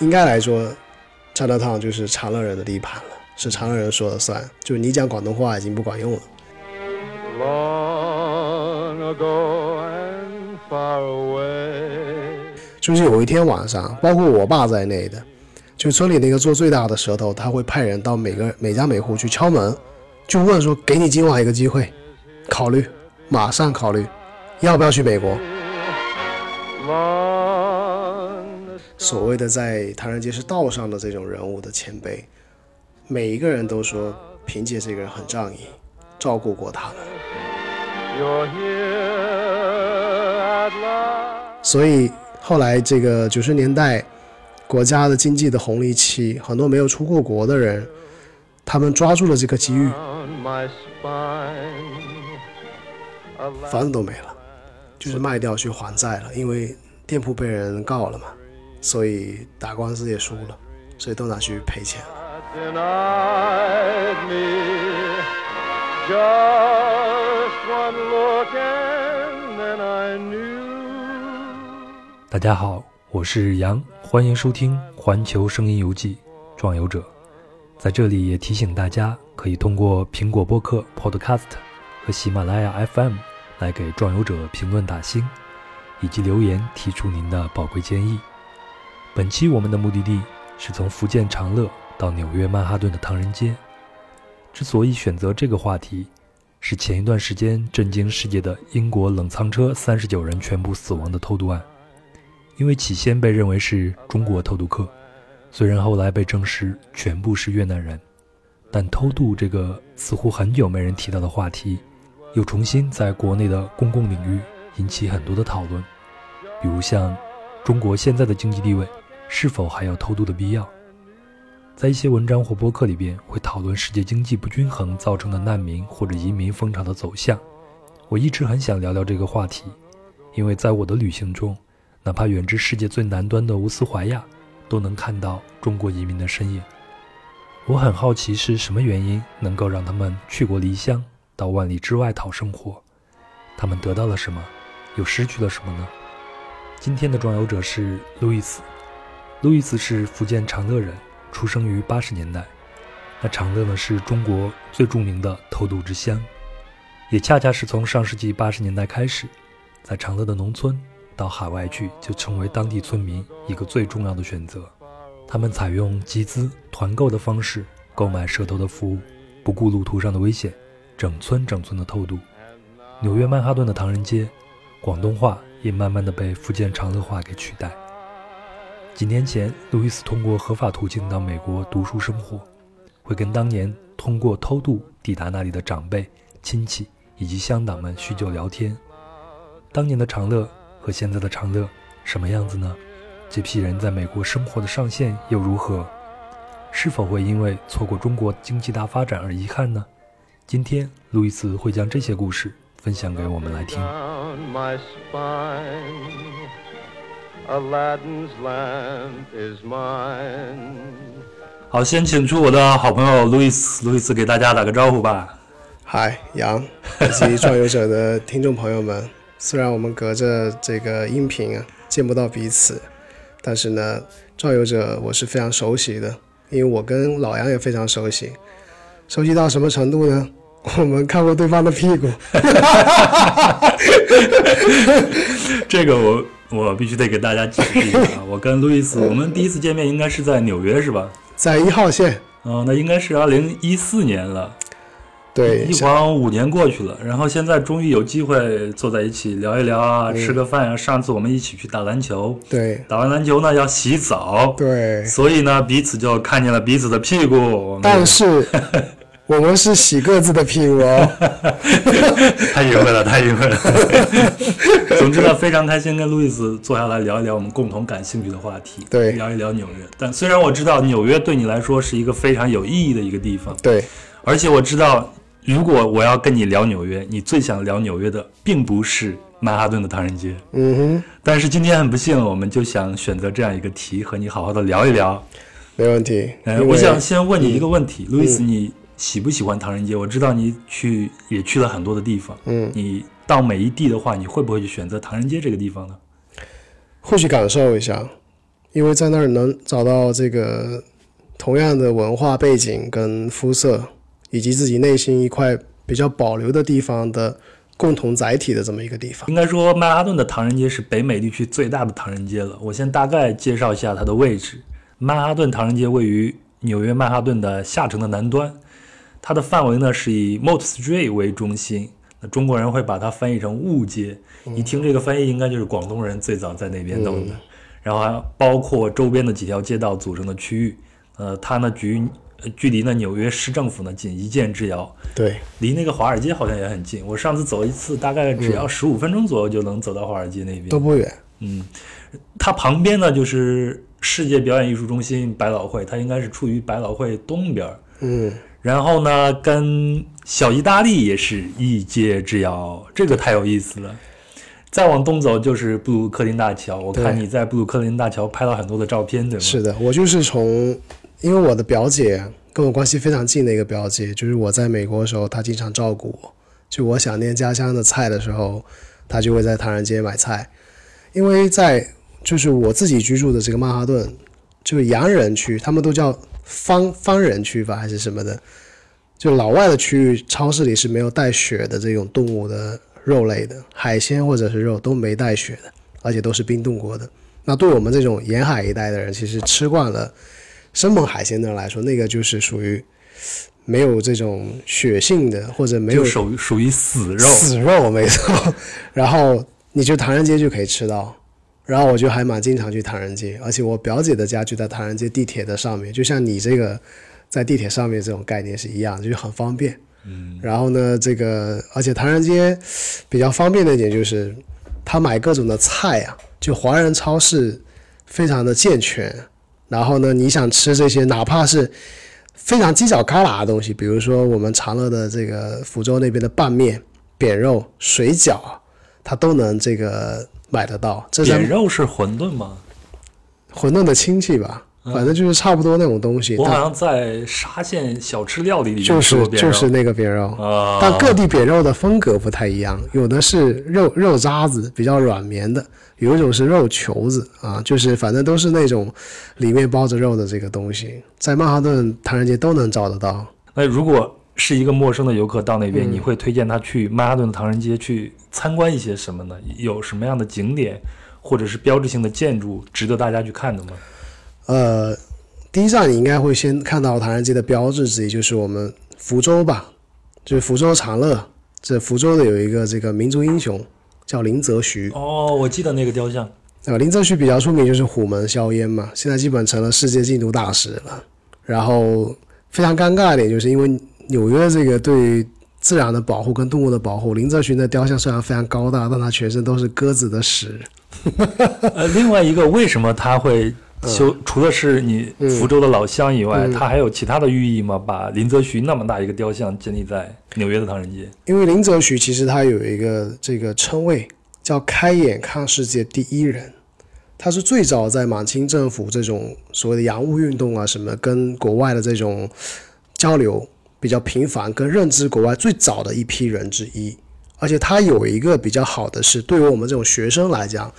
应该来说，Chinatown 就是长乐人的地盘了，是长乐人说了算，就你讲广东话已经不管用了。long ago and far away. 就是有一天晚上，包括我爸在内的，就村里那个做最大的舌头，他会派人到每个每家每户去敲门，就问说：“给你今晚一个机会，考虑，马上考虑，要不要去美国 Long？” 所谓的在唐人街是道上的这种人物的前辈，每一个人都说凭借这个人很仗义，照顾过他们。所以后来这个九十年代，国家的经济的红利期，很多没有出过国的人，他们抓住了这个机遇，房子都没了，就是卖掉去还债了，因为店铺被人告了嘛，所以打官司也输了，所以都拿去赔钱。大家好，我是杨，欢迎收听《环球声音游记》壮游者。在这里也提醒大家，可以通过苹果播客 Podcast 和喜马拉雅 FM 来给壮游者评论打星，以及留言提出您的宝贵建议。本期我们的目的地是从福建长乐到纽约曼哈顿的唐人街。之所以选择这个话题，是前一段时间震惊世界的英国冷藏车三十九人全部死亡的偷渡案。因为起先被认为是中国偷渡客，虽然后来被证实全部是越南人，但偷渡这个似乎很久没人提到的话题，又重新在国内的公共领域引起很多的讨论，比如像中国现在的经济地位是否还有偷渡的必要？在一些文章或播客里边会讨论世界经济不均衡造成的难民或者移民风潮的走向。我一直很想聊聊这个话题，因为在我的旅行中。哪怕远至世界最南端的乌斯怀亚，都能看到中国移民的身影。我很好奇是什么原因能够让他们去国离乡，到万里之外讨生活？他们得到了什么，又失去了什么呢？今天的装游者是路易斯。路易斯是福建长乐人，出生于八十年代。那长乐呢，是中国最著名的偷渡之乡，也恰恰是从上世纪八十年代开始，在长乐的农村。到海外去，就成为当地村民一个最重要的选择。他们采用集资、团购的方式购买蛇头的服务，不顾路途上的危险，整村整村的偷渡。纽约曼哈顿的唐人街，广东话也慢慢的被福建长乐话给取代。几年前，路易斯通过合法途径到美国读书生活，会跟当年通过偷渡抵达那里的长辈、亲戚以及乡党们叙旧聊天。当年的长乐。和现在的长乐什么样子呢？这批人在美国生活的上限又如何？是否会因为错过中国经济大发展而遗憾呢？今天，路易斯会将这些故事分享给我们来听。Aladdin's lamp is mine. 好，先请出我的好朋友路易斯，路易斯给大家打个招呼吧。嗨，杨以及壮游者的听众朋友们。虽然我们隔着这个音频啊见不到彼此，但是呢，壮游者我是非常熟悉的，因为我跟老杨也非常熟悉。熟悉到什么程度呢？我们看过对方的屁股。这个我我必须得给大家解释一下啊！我跟路易斯，我们第一次见面应该是在纽约是吧？在一号线。哦，那应该是二零一四年了。对，一晃五年过去了，然后现在终于有机会坐在一起聊一聊啊，嗯、吃个饭啊。上次我们一起去打篮球，对，打完篮球呢要洗澡，对，所以呢彼此就看见了彼此的屁股。但是 我们是洗各自的屁股哦。太愉快了，太愉快了。总之呢，非常开心跟路易斯坐下来聊一聊我们共同感兴趣的话题，对，聊一聊纽约。但虽然我知道纽约对你来说是一个非常有意义的一个地方，对，而且我知道。如果我要跟你聊纽约，你最想聊纽约的并不是曼哈顿的唐人街，嗯哼。但是今天很不幸，我们就想选择这样一个题，和你好好的聊一聊。没问题。呃，我想先问你一个问题，路易斯，你喜不喜欢唐人街？我知道你去也去了很多的地方，嗯，你到每一地的话，你会不会去选择唐人街这个地方呢？会去感受一下，因为在那儿能找到这个同样的文化背景跟肤色，以及自己内心一块比较保留的地方的共同载体的这么一个地方。应该说，曼哈顿的唐人街是北美地区最大的唐人街了。我先大概介绍一下它的位置。曼哈顿唐人街位于纽约曼哈顿的下城的南端，它的范围呢是以 Mott Street 为中心。那中国人会把它翻译成雾街，一听这个翻译，应该就是广东人最早在那边弄的。然后还包括周边的几条街道组成的区域。呃，它呢距呃距离呢纽约市政府呢仅一箭之遥，对，离那个华尔街好像也很近。我上次走一次，大概只要十五分钟左右就能走到华尔街那边。都不远。嗯，它旁边呢就是世界表演艺术中心百老汇，它应该是处于百老汇东边。嗯，然后呢，跟小意大利也是一街之遥，这个太有意思了。再往东走就是布鲁克林大桥，我看你在布鲁克林大桥拍了很多的照片，对吗？是的，我就是从，因为我的表姐跟我关系非常近的一个表姐，就是我在美国的时候，她经常照顾我。就我想念家乡的菜的时候，她就会在唐人街买菜。因为在就是我自己居住的这个曼哈顿，就是洋人区，他们都叫方方人区吧，还是什么的。就老外的区域，超市里是没有带血的这种动物的肉类的，海鲜或者是肉都没带血的，而且都是冰冻过的。那对我们这种沿海一带的人，其实吃惯了生猛海鲜的人来说，那个就是属于没有这种血性的，或者没有属于属于死肉。死肉，没错。然后你就唐人街就可以吃到。然后我就还蛮经常去唐人街，而且我表姐的家就在唐人街地铁的上面，就像你这个在地铁上面这种概念是一样的，就是很方便。嗯，然后呢，这个而且唐人街比较方便的一点就是，他买各种的菜啊，就华人超市非常的健全。然后呢，你想吃这些，哪怕是非常犄角旮旯的东西，比如说我们长乐的这个福州那边的拌面、扁肉、水饺，它都能这个买得到。这扁肉是馄饨吗？馄饨的亲戚吧，反正就是差不多那种东西。但我好像在沙县小吃料理里面就是就是那个扁肉。啊，但各地扁肉的风格不太一样，有的是肉肉渣子比较软绵的，有一种是肉球子啊，就是反正都是那种里面包着肉的这个东西，在曼哈顿唐人街都能找得到。那如果是一个陌生的游客到那嗯边，你会推荐他去曼哈顿的唐人街去参观一些什么呢？有什么样的景点或者是标志性的建筑值得大家去看的吗？呃，第一站你应该会先看到唐人街的标志之一，就是我们福州吧，就是福州长乐。这福州的有一个这个民族英雄叫林则徐，哦，我记得那个雕像。呃，林则徐比较出名就是虎门销烟嘛，现在基本成了世界禁毒大使了。然后非常尴尬一点就是因为纽约这个对自然的保护跟动物的保护，林则徐的雕像虽然非常高大，但他全身都是鸽子的屎。呃，另外一个，为什么他会嗯修？除了是你福州的老乡以外，它还有其他的寓意吗？把林则徐那么大一个雕像建立在纽约的唐人街。因为林则徐其实他有一个这个称谓叫“开眼看世界第一人”，他是最早在满清政府这种所谓的洋务运动啊什么，跟国外的这种交流比较频繁，跟认知国外最早的一批人之一。而且他有一个比较好的是，对于我们这种学生来讲，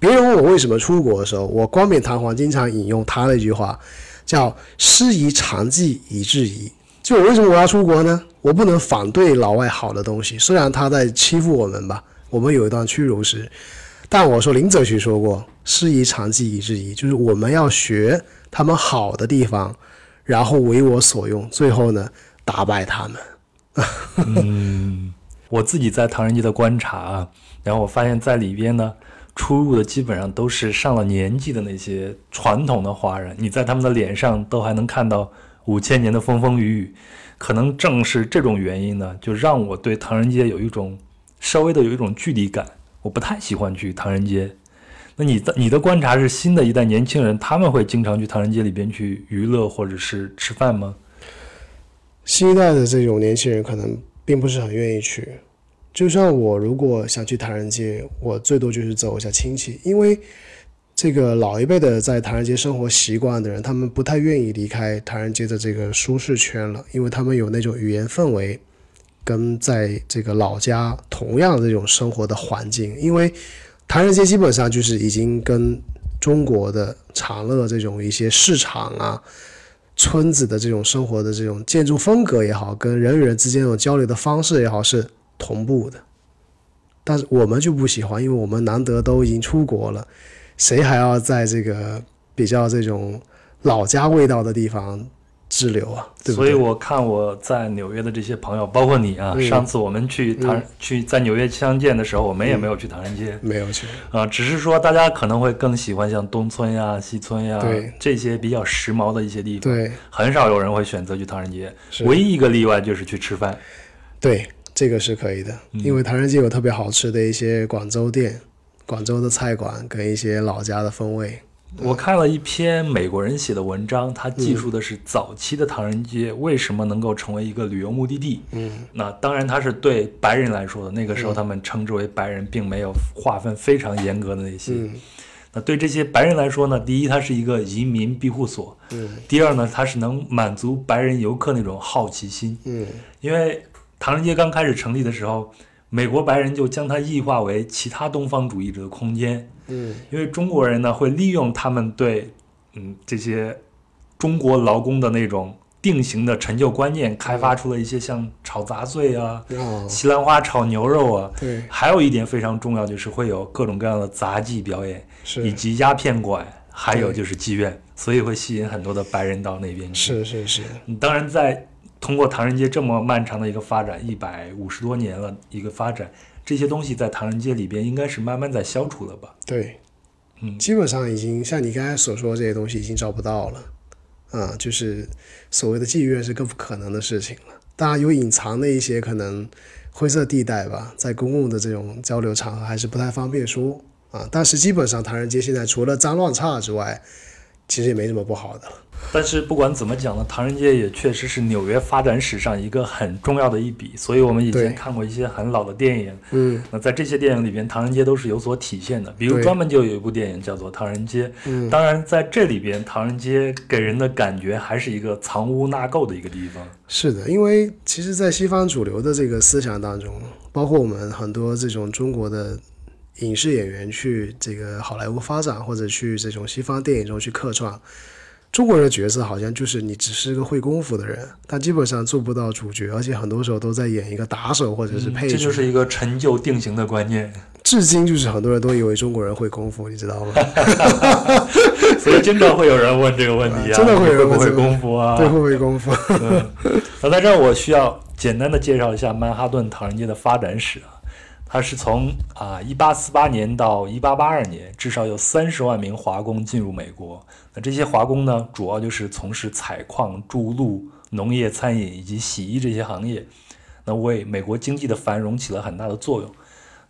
别人问我为什么出国的时候，我冠冕堂皇经常引用他的一句话，叫“师夷长技以制夷”。就我为什么我要出国呢？我不能反对老外好的东西，虽然他在欺负我们吧，我们有一段屈辱史，但我说林则徐说过“师夷长技以制夷”，就是我们要学他们好的地方，然后为我所用，最后呢打败他们。嗯，我自己在唐人街的观察啊，然后我发现在里边呢，出入的基本上都是上了年纪的那些传统的华人，你在他们的脸上都还能看到五千年的风风雨雨。可能正是这种原因呢，就让我对唐人街有一种稍微的有一种距离感，我不太喜欢去唐人街。那你的你的观察是新的一代年轻人，他们会经常去唐人街里边去娱乐或者是吃饭吗？新一代的这种年轻人可能并不是很愿意去。就像我如果想去唐人街，我最多就是走一下亲戚，因为这个老一辈的在唐人街生活习惯的人，他们不太愿意离开唐人街的这个舒适圈了，因为他们有那种语言氛围，跟在这个老家同样的这种生活的环境。因为唐人街基本上就是已经跟中国的长乐这种一些市场啊、村子的这种生活的这种建筑风格也好，跟人与人之间这种交流的方式也好是同步的。但是我们就不喜欢，因为我们难得都已经出国了，谁还要在这个比较这种老家味道的地方滞留啊？对不对？所以我看我在纽约的这些朋友，包括你啊，嗯上次我们去唐、嗯去在纽约相见的时候，我们也没有去唐人街。没有去，啊、只是说大家可能会更喜欢像东村呀、西村呀对这些比较时髦的一些地方，对很少有人会选择去唐人街。唯一一个例外就是去吃饭。对，这个是可以的，嗯因为唐人街有特别好吃的一些广州店、广州的菜馆跟一些老家的风味。我看了一篇美国人写的文章，他记述的是早期的唐人街为什么能够成为一个旅游目的地。嗯，那当然，它是对白人来说的，那个时候他们称之为白人，并没有划分非常严格的那些。嗯那对这些白人来说呢，第一，它是一个移民庇护所；嗯第二呢，它是能满足白人游客那种好奇心。嗯因为唐人街刚开始成立的时候，美国白人就将它异化为其他东方主义者的空间。嗯。因为中国人呢会利用他们对嗯这些中国劳工的那种定型的陈旧观念，开发出了一些像炒杂碎啊、哦，西兰花炒牛肉啊。对，还有一点非常重要，就是会有各种各样的杂技表演，以及鸦片馆，还有就是妓院，所以会吸引很多的白人到那边去。是是是，嗯当然，在通过唐人街这么漫长的一个发展，一百五十多年了一个发展，这些东西在唐人街里边应该是慢慢在消除了吧？对，嗯基本上已经像你刚才所说这些东西已经找不到了，啊，就是所谓的妓院是更不可能的事情了。当然有隐藏的一些可能灰色地带吧，在公共的这种交流场合还是不太方便说啊。但是基本上唐人街现在除了脏乱差之外，其实也没什么不好的。但是不管怎么讲呢，唐人街也确实是纽约发展史上一个很重要的一笔。所以我们以前看过一些很老的电影，嗯那在这些电影里边，唐人街都是有所体现的。比如专门就有一部电影叫做《唐人街》，嗯，当然在这里边，唐人街给人的感觉还是一个藏污纳垢的一个地方。是的，因为其实，在西方主流的这个思想当中，包括我们很多这种中国的影视演员去这个好莱坞发展，或者去这种西方电影中去客串，中国人的角色好像就是你只是个会功夫的人，但基本上做不到主角，而且很多时候都在演一个打手或者是配角。嗯这就是一个陈旧定型的观念。至今就是很多人都以为中国人会功夫，你知道吗？所以经常会有人问这个问题啊，真的会有人不会功夫啊？对，会不会功夫？嗯，那在这儿我需要简单的介绍一下曼哈顿唐人街的发展史啊。它是从啊一八四八年到一八八二年，至少有三十万名华工进入美国。那这些华工呢，主要就是从事采矿、筑路、农业、餐饮以及洗衣这些行业，那为美国经济的繁荣起了很大的作用。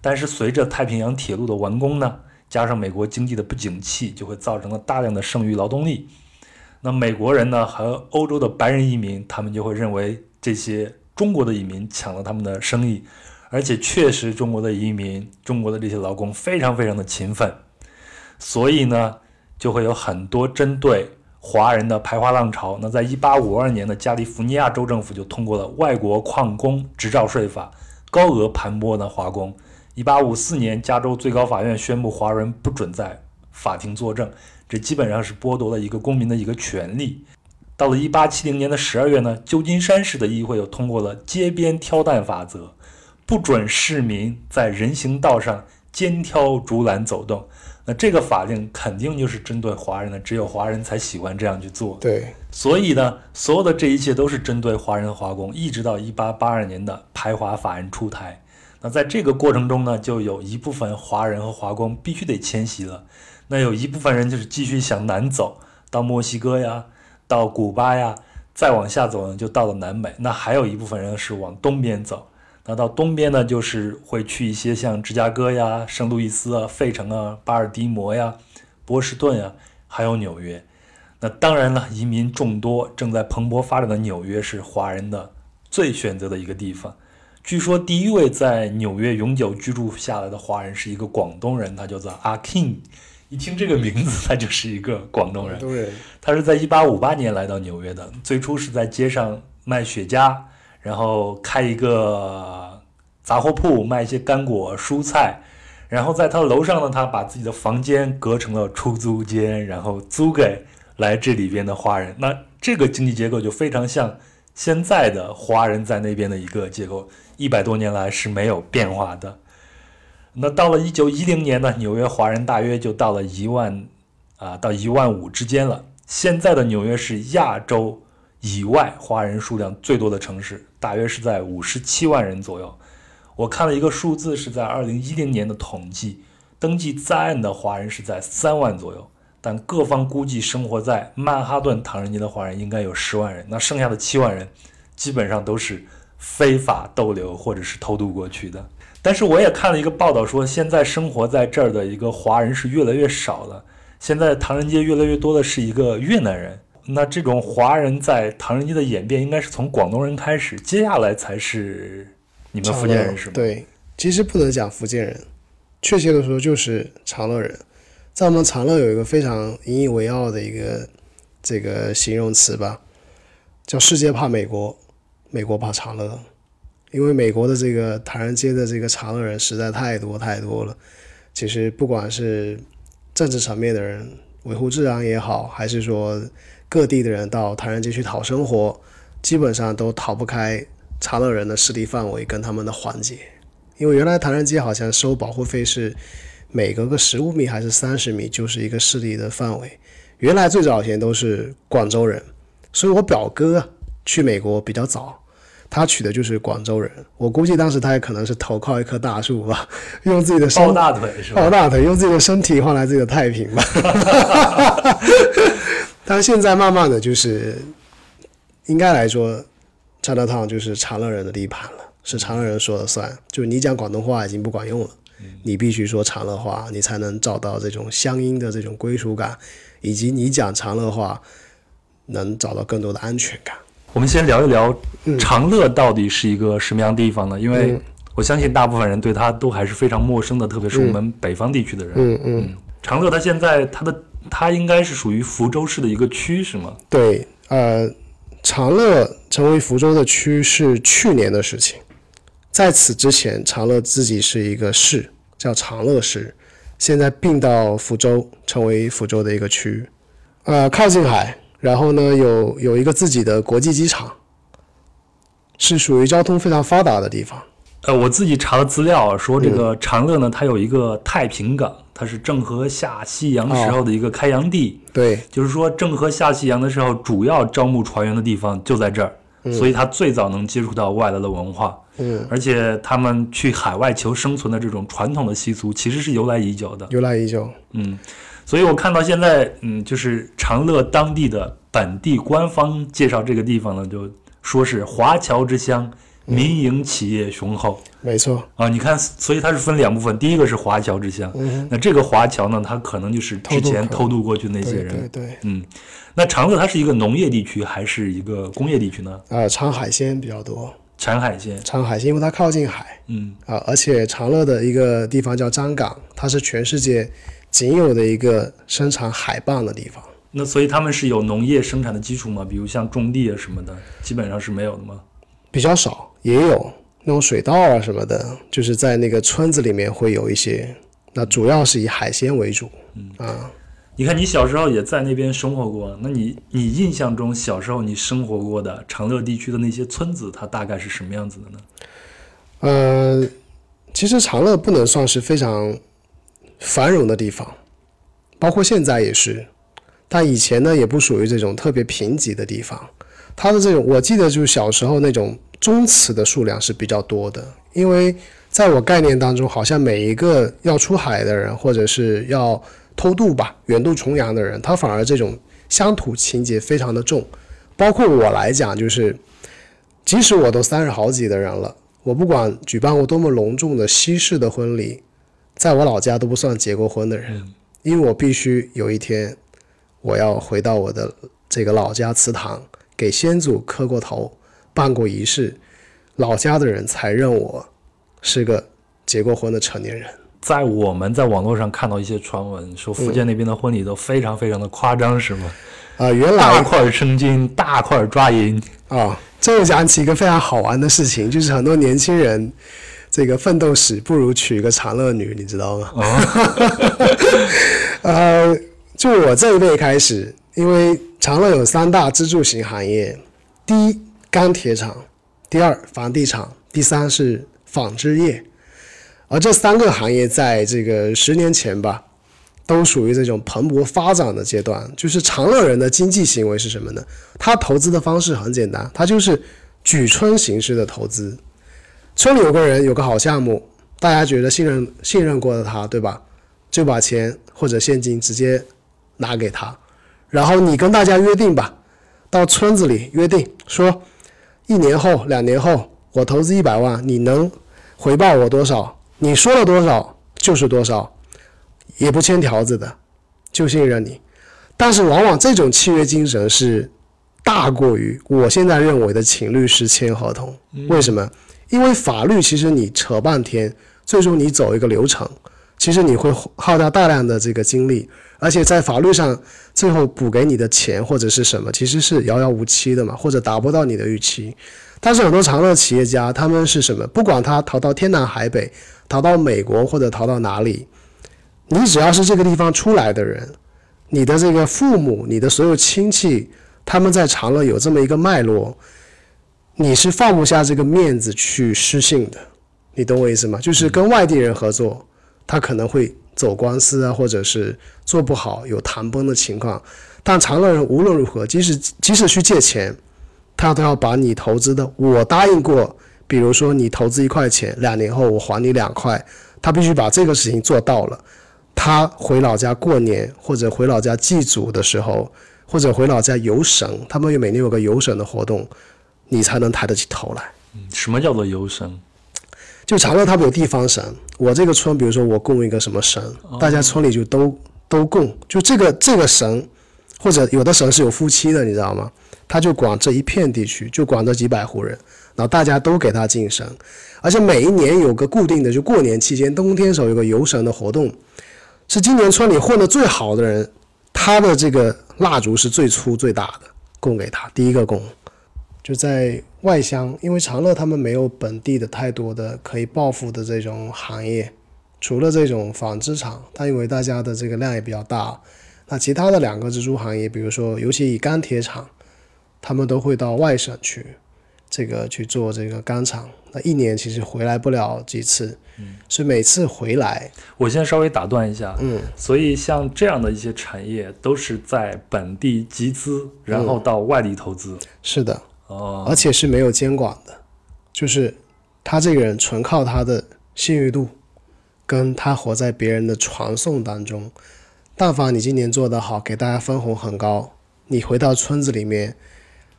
但是随着太平洋铁路的完工呢，加上美国经济的不景气，就会造成了大量的剩余劳动力。那美国人呢和欧洲的白人移民，他们就会认为这些中国的移民抢了他们的生意，而且确实中国的移民、中国的这些劳工非常非常的勤奋，所以呢，就会有很多针对华人的排华浪潮。那在1852年的加利福尼亚州政府就通过了外国矿工执照税法，高额盘剥呢华工。1854年，加州最高法院宣布华人不准在法庭作证，这基本上是剥夺了一个公民的一个权利。到了1870年的十二月呢，旧金山市的议会又通过了街边挑担法则，不准市民在人行道上肩挑竹篮走动。那这个法令肯定就是针对华人的，只有华人才喜欢这样去做。对，所以呢，所有的这一切都是针对华人华工，一直到一八八二年的排华法案出台。那在这个过程中呢，就有一部分华人和华工必须得迁徙了。那有一部分人就是继续向南走，到墨西哥呀，到古巴呀，再往下走呢，就到了南美。那还有一部分人是往东边走。那到东边呢，就是会去一些像芝加哥呀、圣路易斯啊、费城啊、巴尔的摩呀、波士顿呀，还有纽约。那当然了，移民众多、正在蓬勃发展的纽约是华人的最选择的一个地方。据说第一位在纽约永久居住下来的华人是一个广东人，他叫做阿 King。一听这个名字，他就是一个广东人。对，他是在1858年来到纽约的，最初是在街上卖雪茄，然后开一个杂货铺卖一些干果蔬菜，然后在他楼上呢，他把自己的房间隔成了出租间，然后租给来这里边的华人。那这个经济结构就非常像现在的华人在那边的一个结构，一百多年来是没有变化的。那到了一九一零年呢，纽约华人大约就到了一万啊到一万五之间了。现在的纽约是亚洲以外华人数量最多的城市，大约是在五十七万人左右。我看了一个数字，是在二零一零年的统计，登记在案的华人是在三万左右，但各方估计生活在曼哈顿唐人街的华人应该有十万人，那剩下的七万人基本上都是非法逗留或者是偷渡过去的。但是我也看了一个报道说，现在生活在这儿的一个华人是越来越少了，现在唐人街越来越多的是一个越南人。那这种华人在唐人街的演变应该是从广东人开始，接下来才是。你们福建人是吗？对，其实不能讲福建人，确切的说就是长乐人。在我们长乐有一个非常引以为傲的一个这个形容词吧，叫“世界怕美国，美国怕长乐”。因为美国的这个唐人街的这个长乐人实在太多太多了。其实不管是政治层面的人维护治安也好，还是说各地的人到唐人街去讨生活，基本上都逃不开。查乐人的势力范围跟他们的环节，因为原来唐人街好像收保护费是每隔个十五米还是三十米就是一个势力的范围。原来最早以前都是广州人，所以我表哥去美国比较早，他娶的就是广州人。我估计当时他也可能是投靠一棵大树吧，用自己的抱大腿是吧？抱大腿，用自己的身体换来自己的太平吧。但是现在慢慢的就是应该来说。长乐烫就是长乐人的地盘了，是长乐人说了算。就是你讲广东话已经不管用了，你必须说长乐话，你才能找到这种乡音的这种归属感，以及你讲长乐话能找到更多的安全感。我们先聊一聊长乐到底是一个什么样地方呢？因为我相信大部分人对它都还是非常陌生的，特别是我们北方地区的人。嗯嗯。长乐它现在它的它应该是属于福州市的一个区是吗？对，呃。长乐成为福州的区是去年的事情，在此之前，长乐自己是一个市，叫长乐市，现在并到福州，成为福州的一个区，呃，靠近海，然后呢，有有一个自己的国际机场，是属于交通非常发达的地方。呃，我自己查了资料，说这个长乐呢，它有一个太平港，它是郑和下西洋时候的一个开洋地。对，就是说郑和下西洋的时候，主要招募船员的地方就在这儿，所以他最早能接触到外来的文化。嗯，而且他们去海外求生存的这种传统的习俗，其实是由来已久的。由来已久。嗯，所以我看到现在，嗯，就是长乐当地的本地官方介绍这个地方呢，就说是华侨之乡。民营企业雄厚，没错啊，你看，所以它是分两部分，第一个是华侨之乡，那这个华侨呢，它可能就是之前偷渡过去那些人，对对，嗯，那长乐它是一个农业地区还是一个工业地区呢？啊，产海鲜比较多，产海鲜，产海鲜，因为它靠近海，嗯啊，而且长乐的一个地方叫张港，它是全世界仅有的一个生产海蚌的地方。那所以他们是有农业生产的基础吗？比如像种地啊什么的，基本上是没有的吗？比较少，也有那种水稻啊什么的，就是在那个村子里面会有一些。那主要是以海鲜为主。嗯啊，你看你小时候也在那边生活过，那你你印象中小时候你生活过的长乐地区的那些村子，它大概是什么样子的呢？呃，其实长乐不能算是非常繁荣的地方，包括现在也是，但以前呢也不属于这种特别贫瘠的地方。它的这种，我记得就是小时候那种宗祠的数量是比较多的，因为在我概念当中，好像每一个要出海的人，或者是要偷渡吧、远渡重洋的人，他反而这种乡土情节非常的重。包括我来讲，就是即使我都三十好几的人了，我不管举办过多么隆重的西式的婚礼，在我老家都不算结过婚的人，因为我必须有一天我要回到我的这个老家祠堂。给先祖磕过头，办过仪式，老家的人才认我是个结过婚的成年人。在我们在网络上看到一些传闻，说福建那边的婚礼都非常非常的夸张，是吗？啊，原来大块生金，大块抓银啊。这又讲起一个非常好玩的事情，就是很多年轻人这个奋斗史，不如娶个长乐女，你知道吗？呃，就我这一辈开始，因为长乐有三大支柱型行业，第一钢铁厂，第二房地产，第三是纺织业。而这三个行业在这个十年前吧，都属于这种蓬勃发展的阶段。就是长乐人的经济行为是什么呢？他投资的方式很简单，他就是举村形式的投资。村里有个人有个好项目，大家觉得信任信任过的他，对吧？就把钱或者现金直接拿给他，然后你跟大家约定吧，到村子里约定说，一年后、两年后我投资一百万，你能回报我多少？你说了多少就是多少，也不签条子的，就信任你。但是往往这种契约精神是大过于我现在认为的请律师签合同。为什么？因为法律其实你扯半天，最终你走一个流程，其实你会耗掉大量的这个精力，而且在法律上最后补给你的钱或者是什么，其实是遥遥无期的嘛，或者达不到你的预期。但是很多长乐企业家他们是什么？不管他逃到天南海北。逃到美国或者逃到哪里，你只要是这个地方出来的人，你的这个父母、你的所有亲戚，他们在长乐有这么一个脉络，你是放不下这个面子去失信的，你懂我意思吗？就是跟外地人合作，他可能会走官司啊，或者是做不好有谈崩的情况，但常乐人无论如何，即使即使去借钱，他都要把你投资的，我答应过。比如说，你投资一块钱，两年后我还你两块，他必须把这个事情做到了。他回老家过年，或者回老家祭祖的时候，或者回老家游神，他们每年有个游神的活动，你才能抬得起头来。什么叫做游神？就长乐他们有地方神，我这个村，比如说我供一个什么神，大家村里就都都供，就这个这个神，或者有的神是有夫妻的，你知道吗？他就管这一片地区，就管这几百户人。然后大家都给他敬神，而且每一年有个固定的，就过年期间，冬天时候有个游神的活动，是今年村里混得最好的人，他的这个蜡烛是最粗最大的，供给他第一个供，就在外乡，因为长乐他们没有本地的太多的可以报复的这种行业，除了这种纺织厂，他因为大家的这个量也比较大，那其他的两个支柱行业，比如说尤其以钢铁厂，他们都会到外省去。这个去做这个钢厂，那一年其实回来不了几次，嗯，所以每次回来，我先稍微打断一下，嗯，所以像这样的一些产业都是在本地集资，然后到外地投资，是的，哦，而且是没有监管的，就是他这个人纯靠他的信誉度，跟他活在别人的传颂当中，但凡你今年做得好，给大家分红很高，你回到村子里面。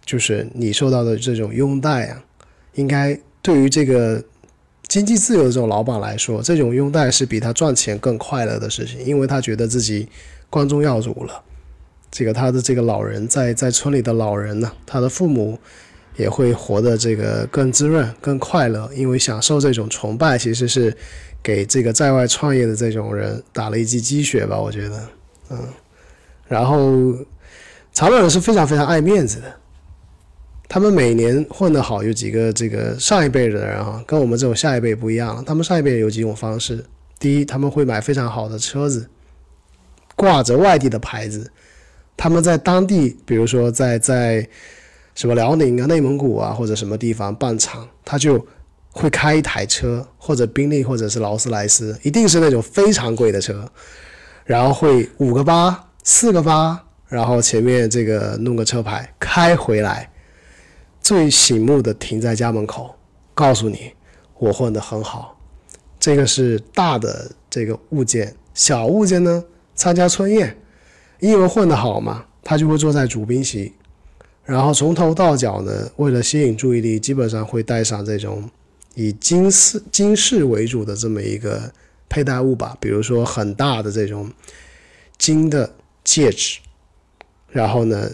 就是你受到的这种拥戴啊，应该对于这个经济自由的这种老板来说，这种拥戴是比他赚钱更快乐的事情，因为他觉得自己光宗耀祖了。这个他的这个老人在在村里的老人呢，他的父母也会活得这个更滋润、更快乐，因为享受这种崇拜，其实是给这个在外创业的这种人打了一剂鸡血吧，我觉得，嗯。然后，长乐人是非常非常爱面子的。他们每年混得好，有几个这个上一辈的人啊，跟我们这种下一辈不一样。他们上一辈有几种方式：第一，他们会买非常好的车子，挂着外地的牌子。他们在当地，比如说在在什么辽宁啊、内蒙古啊或者什么地方办厂，他就会开一台车，或者宾利，或者是劳斯莱斯，一定是那种非常贵的车，然后会五个八、四个八，然后前面这个弄个车牌开回来。最醒目的停在家门口，告诉你我混得很好。这个是大的这个物件，小物件呢，参加春宴，因为混得好嘛，他就会坐在主宾席，然后从头到脚呢，为了吸引注意力，基本上会带上这种以金饰金饰为主的这么一个佩戴物吧，比如说很大的这种金的戒指，然后呢。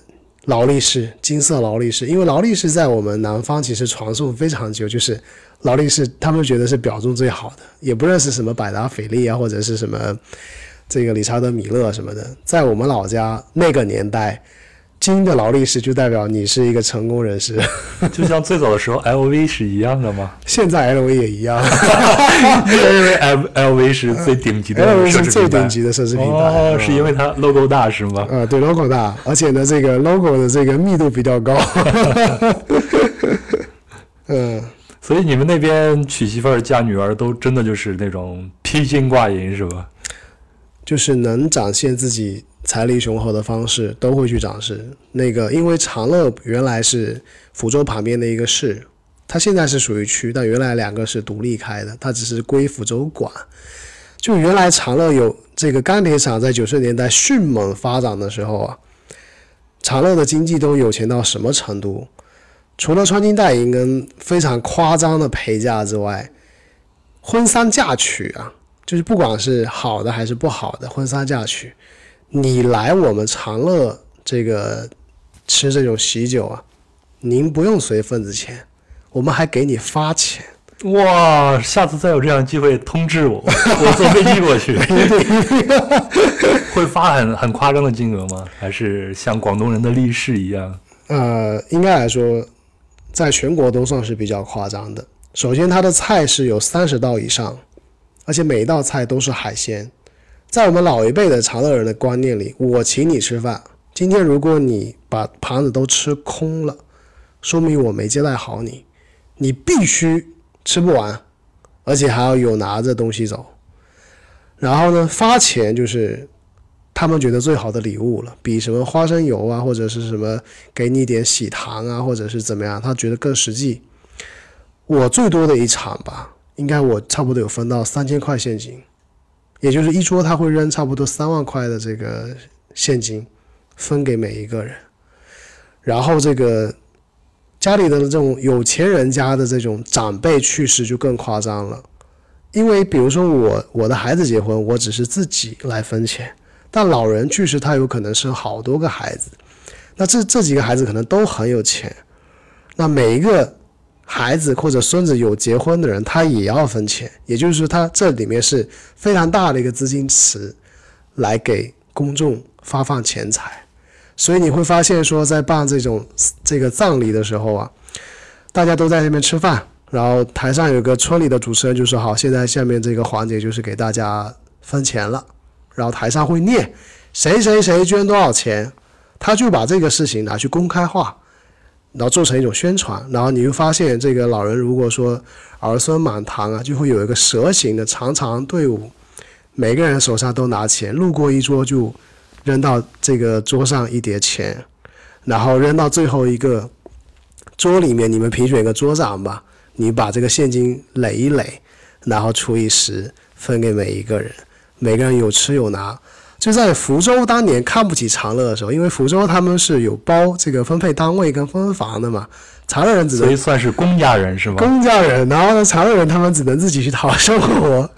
劳力士，金色劳力士，因为劳力士在我们南方其实传颂非常久，就是劳力士，他们觉得是表中最好的，也不认识什么百达翡丽啊，或者是什么这个理查德米勒什么的，在我们老家那个年代，金的劳力士就代表你是一个成功人士。就像最早的时候 LV 是一样的吗？现在 LV 也一样 因为 L LV 是最顶级的，LV 是最奢侈品牌顶级的奢侈品牌。哦，是因为它 logo 大是吗？呃，对，logo 大，而且呢，这个 logo 的这个密度比较高。嗯，所以你们那边娶媳妇儿嫁女儿都真的就是那种披金挂银是吧？就是能展现自己财力雄厚的方式，都会去展示。那个，因为长乐原来是福州旁边的一个市，它现在是属于区，但原来两个是独立开的，它只是归福州管。就原来长乐有这个钢铁厂，在九十年代迅猛发展的时候啊，长乐的经济都有钱到什么程度？除了穿金戴银跟非常夸张的陪嫁之外，婚丧嫁娶啊，就是不管是好的还是不好的婚丧嫁娶，你来我们长乐这个吃这种喜酒啊，您不用随份子钱，我们还给你发钱。哇，下次再有这样的机会通知我，我坐飞机过去。会发很很夸张的金额吗？还是像广东人的利是一样？呃，应该来说，在全国都算是比较夸张的。首先，它的菜是有三十道以上，而且每一道菜都是海鲜。在我们老一辈的长乐人的观念里，我请你吃饭，今天如果你把盘子都吃空了，说明我没接待好你，你必须吃不完，而且还要有拿着东西走。然后呢，发钱就是他们觉得最好的礼物了，比什么花生油啊，或者是什么给你点喜糖啊，或者是怎么样，他觉得更实际。我最多的一场吧，应该我差不多有分到三千块现金，也就是一桌他会扔差不多三万块的这个现金，分给每一个人。然后这个家里的这种有钱人家的这种长辈去世就更夸张了。因为比如说我我的孩子结婚，我只是自己来分钱，但老人去世，他有可能生好多个孩子，那这这几个孩子可能都很有钱，那每一个孩子或者孙子有结婚的人，他也要分钱，也就是说，他这里面是非常大的一个资金池，来给公众发放钱财，所以你会发现说，在办这种这个葬礼的时候啊，大家都在那边吃饭。然后台上有个村里的主持人就说：“好，现在下面这个环节就是给大家分钱了。”然后台上会念谁谁谁捐多少钱，他就把这个事情拿去公开化，然后做成一种宣传。然后你会发现，这个老人如果说儿孙满堂啊，就会有一个蛇形的长长队伍，每个人手上都拿钱，路过一桌就扔到这个桌上一叠钱，然后扔到最后一个桌里面，你们评选一个桌长吧。你把这个现金垒一垒，然后除以十，分给每一个人，每个人有吃有拿。就在福州当年看不起长乐的时候，因为福州他们是有包这个分配单位跟分房的嘛，长乐人只能所以算是公家人是吗？公家人，然后呢，长乐人他们只能自己去讨生活。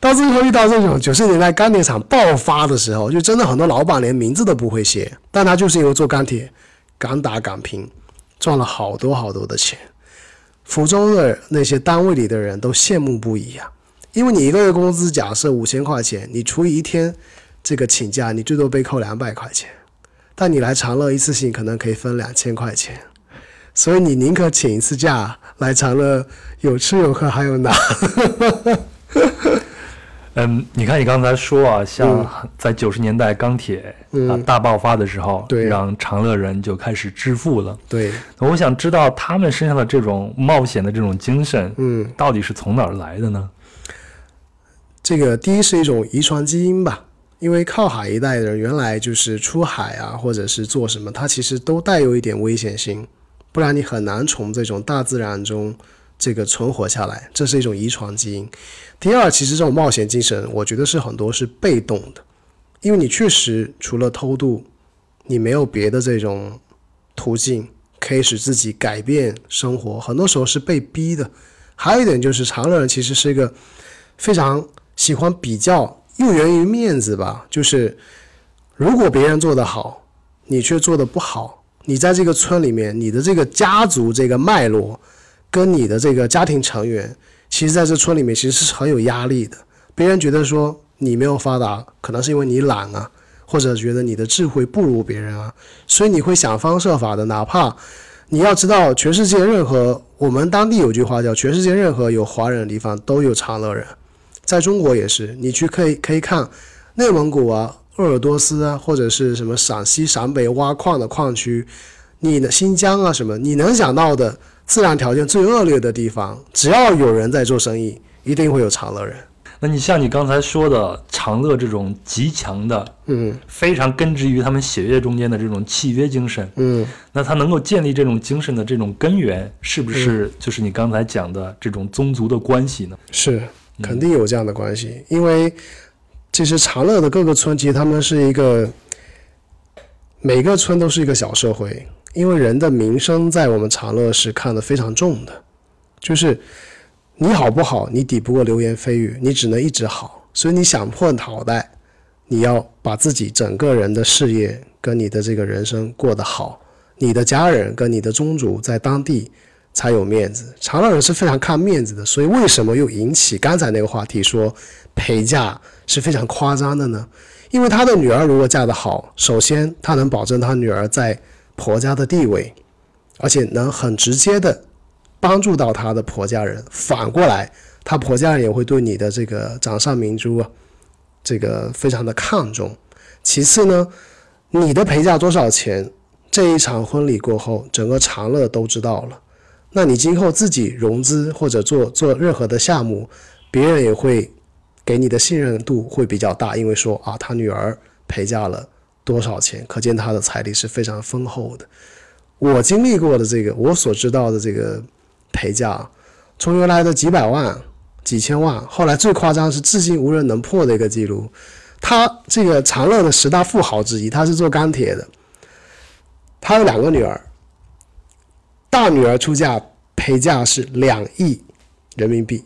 到最后遇到这种九十年代钢铁厂爆发的时候，就真的很多老板连名字都不会写，但他就是因为做钢铁，敢打敢拼，赚了好多好多的钱。福州的那些单位里的人都羡慕不已啊，因为你一个月工资假设五千块钱，你除以一天这个请假，你最多被扣两百块钱，但你来长乐一次性可能可以分两千块钱，所以你宁可请一次假来长乐，有吃有喝还有拿。嗯，你看你刚才说啊，像在九十年代钢铁啊大爆发的时候，对。让长乐人就开始致富了。对，我想知道他们身上的这种冒险的这种精神，嗯，到底是从哪儿来的呢？这个第一是一种遗传基因吧，因为靠海一带的人原来就是出海啊，或者是做什么，他其实都带有一点危险性，不然你很难从这种大自然中这个存活下来，这是一种遗传基因。第二，其实这种冒险精神，我觉得是很多是被动的，因为你确实除了偷渡，你没有别的这种途径可以使自己改变生活，很多时候是被逼的。还有一点就是，长乐人其实是一个非常喜欢比较，又源于面子吧，就是如果别人做得好，你却做得不好，你在这个村里面，你的这个家族这个脉络，跟你的这个家庭成员。其实在这村里面，其实是很有压力的。别人觉得说你没有发达，可能是因为你懒啊，或者觉得你的智慧不如别人啊，所以你会想方设法的，哪怕你要知道，全世界任何我们当地有句话叫“全世界任何有华人的地方都有长乐人”，在中国也是，你去可以可以看内蒙古啊、鄂尔多斯啊，或者是什么陕西陕北挖矿的矿区，你的新疆啊什么，你能想到的自然条件最恶劣的地方，只要有人在做生意，一定会有长乐人。那你像你刚才说的长乐这种极强的，嗯非常根植于他们血液中间的这种契约精神，嗯。那他能够建立这种精神的这种根源，是不是就是你刚才讲的这种宗族的关系呢？是，肯定有这样的关系，因为其实长乐的各个村，其实他们是一个每个村都是一个小社会，因为人的名声在我们长乐是看得非常重的，就是你好不好，你抵不过流言蜚语，你只能一直好，所以你想破脑袋，你要把自己整个人的事业跟你的这个人生过得好，你的家人跟你的宗族在当地才有面子。长乐人是非常看面子的，所以为什么又引起刚才那个话题说陪嫁是非常夸张的呢？因为他的女儿如果嫁得好，首先他能保证他女儿在婆家的地位，而且能很直接的帮助到她的婆家人。反过来，她婆家人也会对你的这个掌上明珠啊，这个非常的看重。其次呢，你的陪嫁多少钱，这一场婚礼过后，整个长乐都知道了。那你今后自己融资或者做做任何的项目，别人也会给你的信任度会比较大，因为说啊，他女儿陪嫁了多少钱，可见他的财力是非常丰厚的。我经历过的这个，我所知道的这个陪嫁，从原来的几百万、几千万，后来最夸张是至今无人能破的一个记录。他这个长乐的十大富豪之一，他是做钢铁的，他有两个女儿，大女儿出嫁陪嫁是两亿人民币，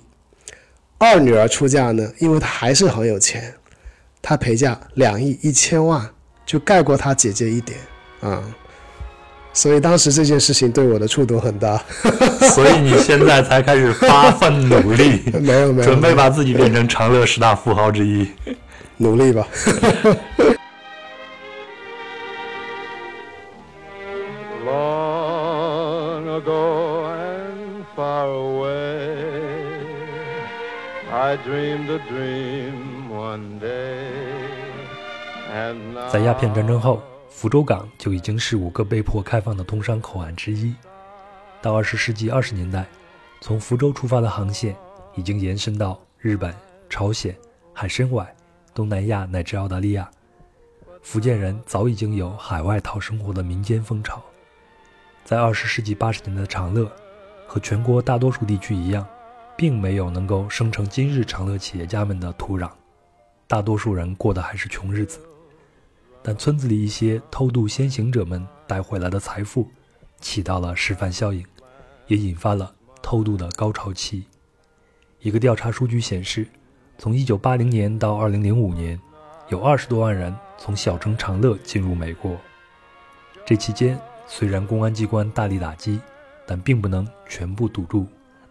二女儿出嫁呢，因为她还是很有钱，她陪嫁两亿一千万，就盖过她姐姐一点啊、所以当时这件事情对我的触动很大。所以你现在才开始发奋努力，没有没有，准备把自己变成长乐十大富豪之一。努力吧。在鸦片战争后，福州港就已经是五个被迫开放的通商口岸之一。到二十世纪二十年代，从福州出发的航线已经延伸到日本、朝鲜、海参崴、东南亚乃至澳大利亚。福建人早已经有海外讨生活的民间风潮。在二十世纪八十年代的长乐，和全国大多数地区一样，并没有能够生成今日长乐企业家们的土壤，大多数人过的还是穷日子。但村子里一些偷渡先行者们带回来的财富，起到了示范效应，也引发了偷渡的高潮期。一个调查数据显示，从1980年到2005年，有20多万人从小城长乐进入美国。这期间，虽然公安机关大力打击，但并不能全部堵住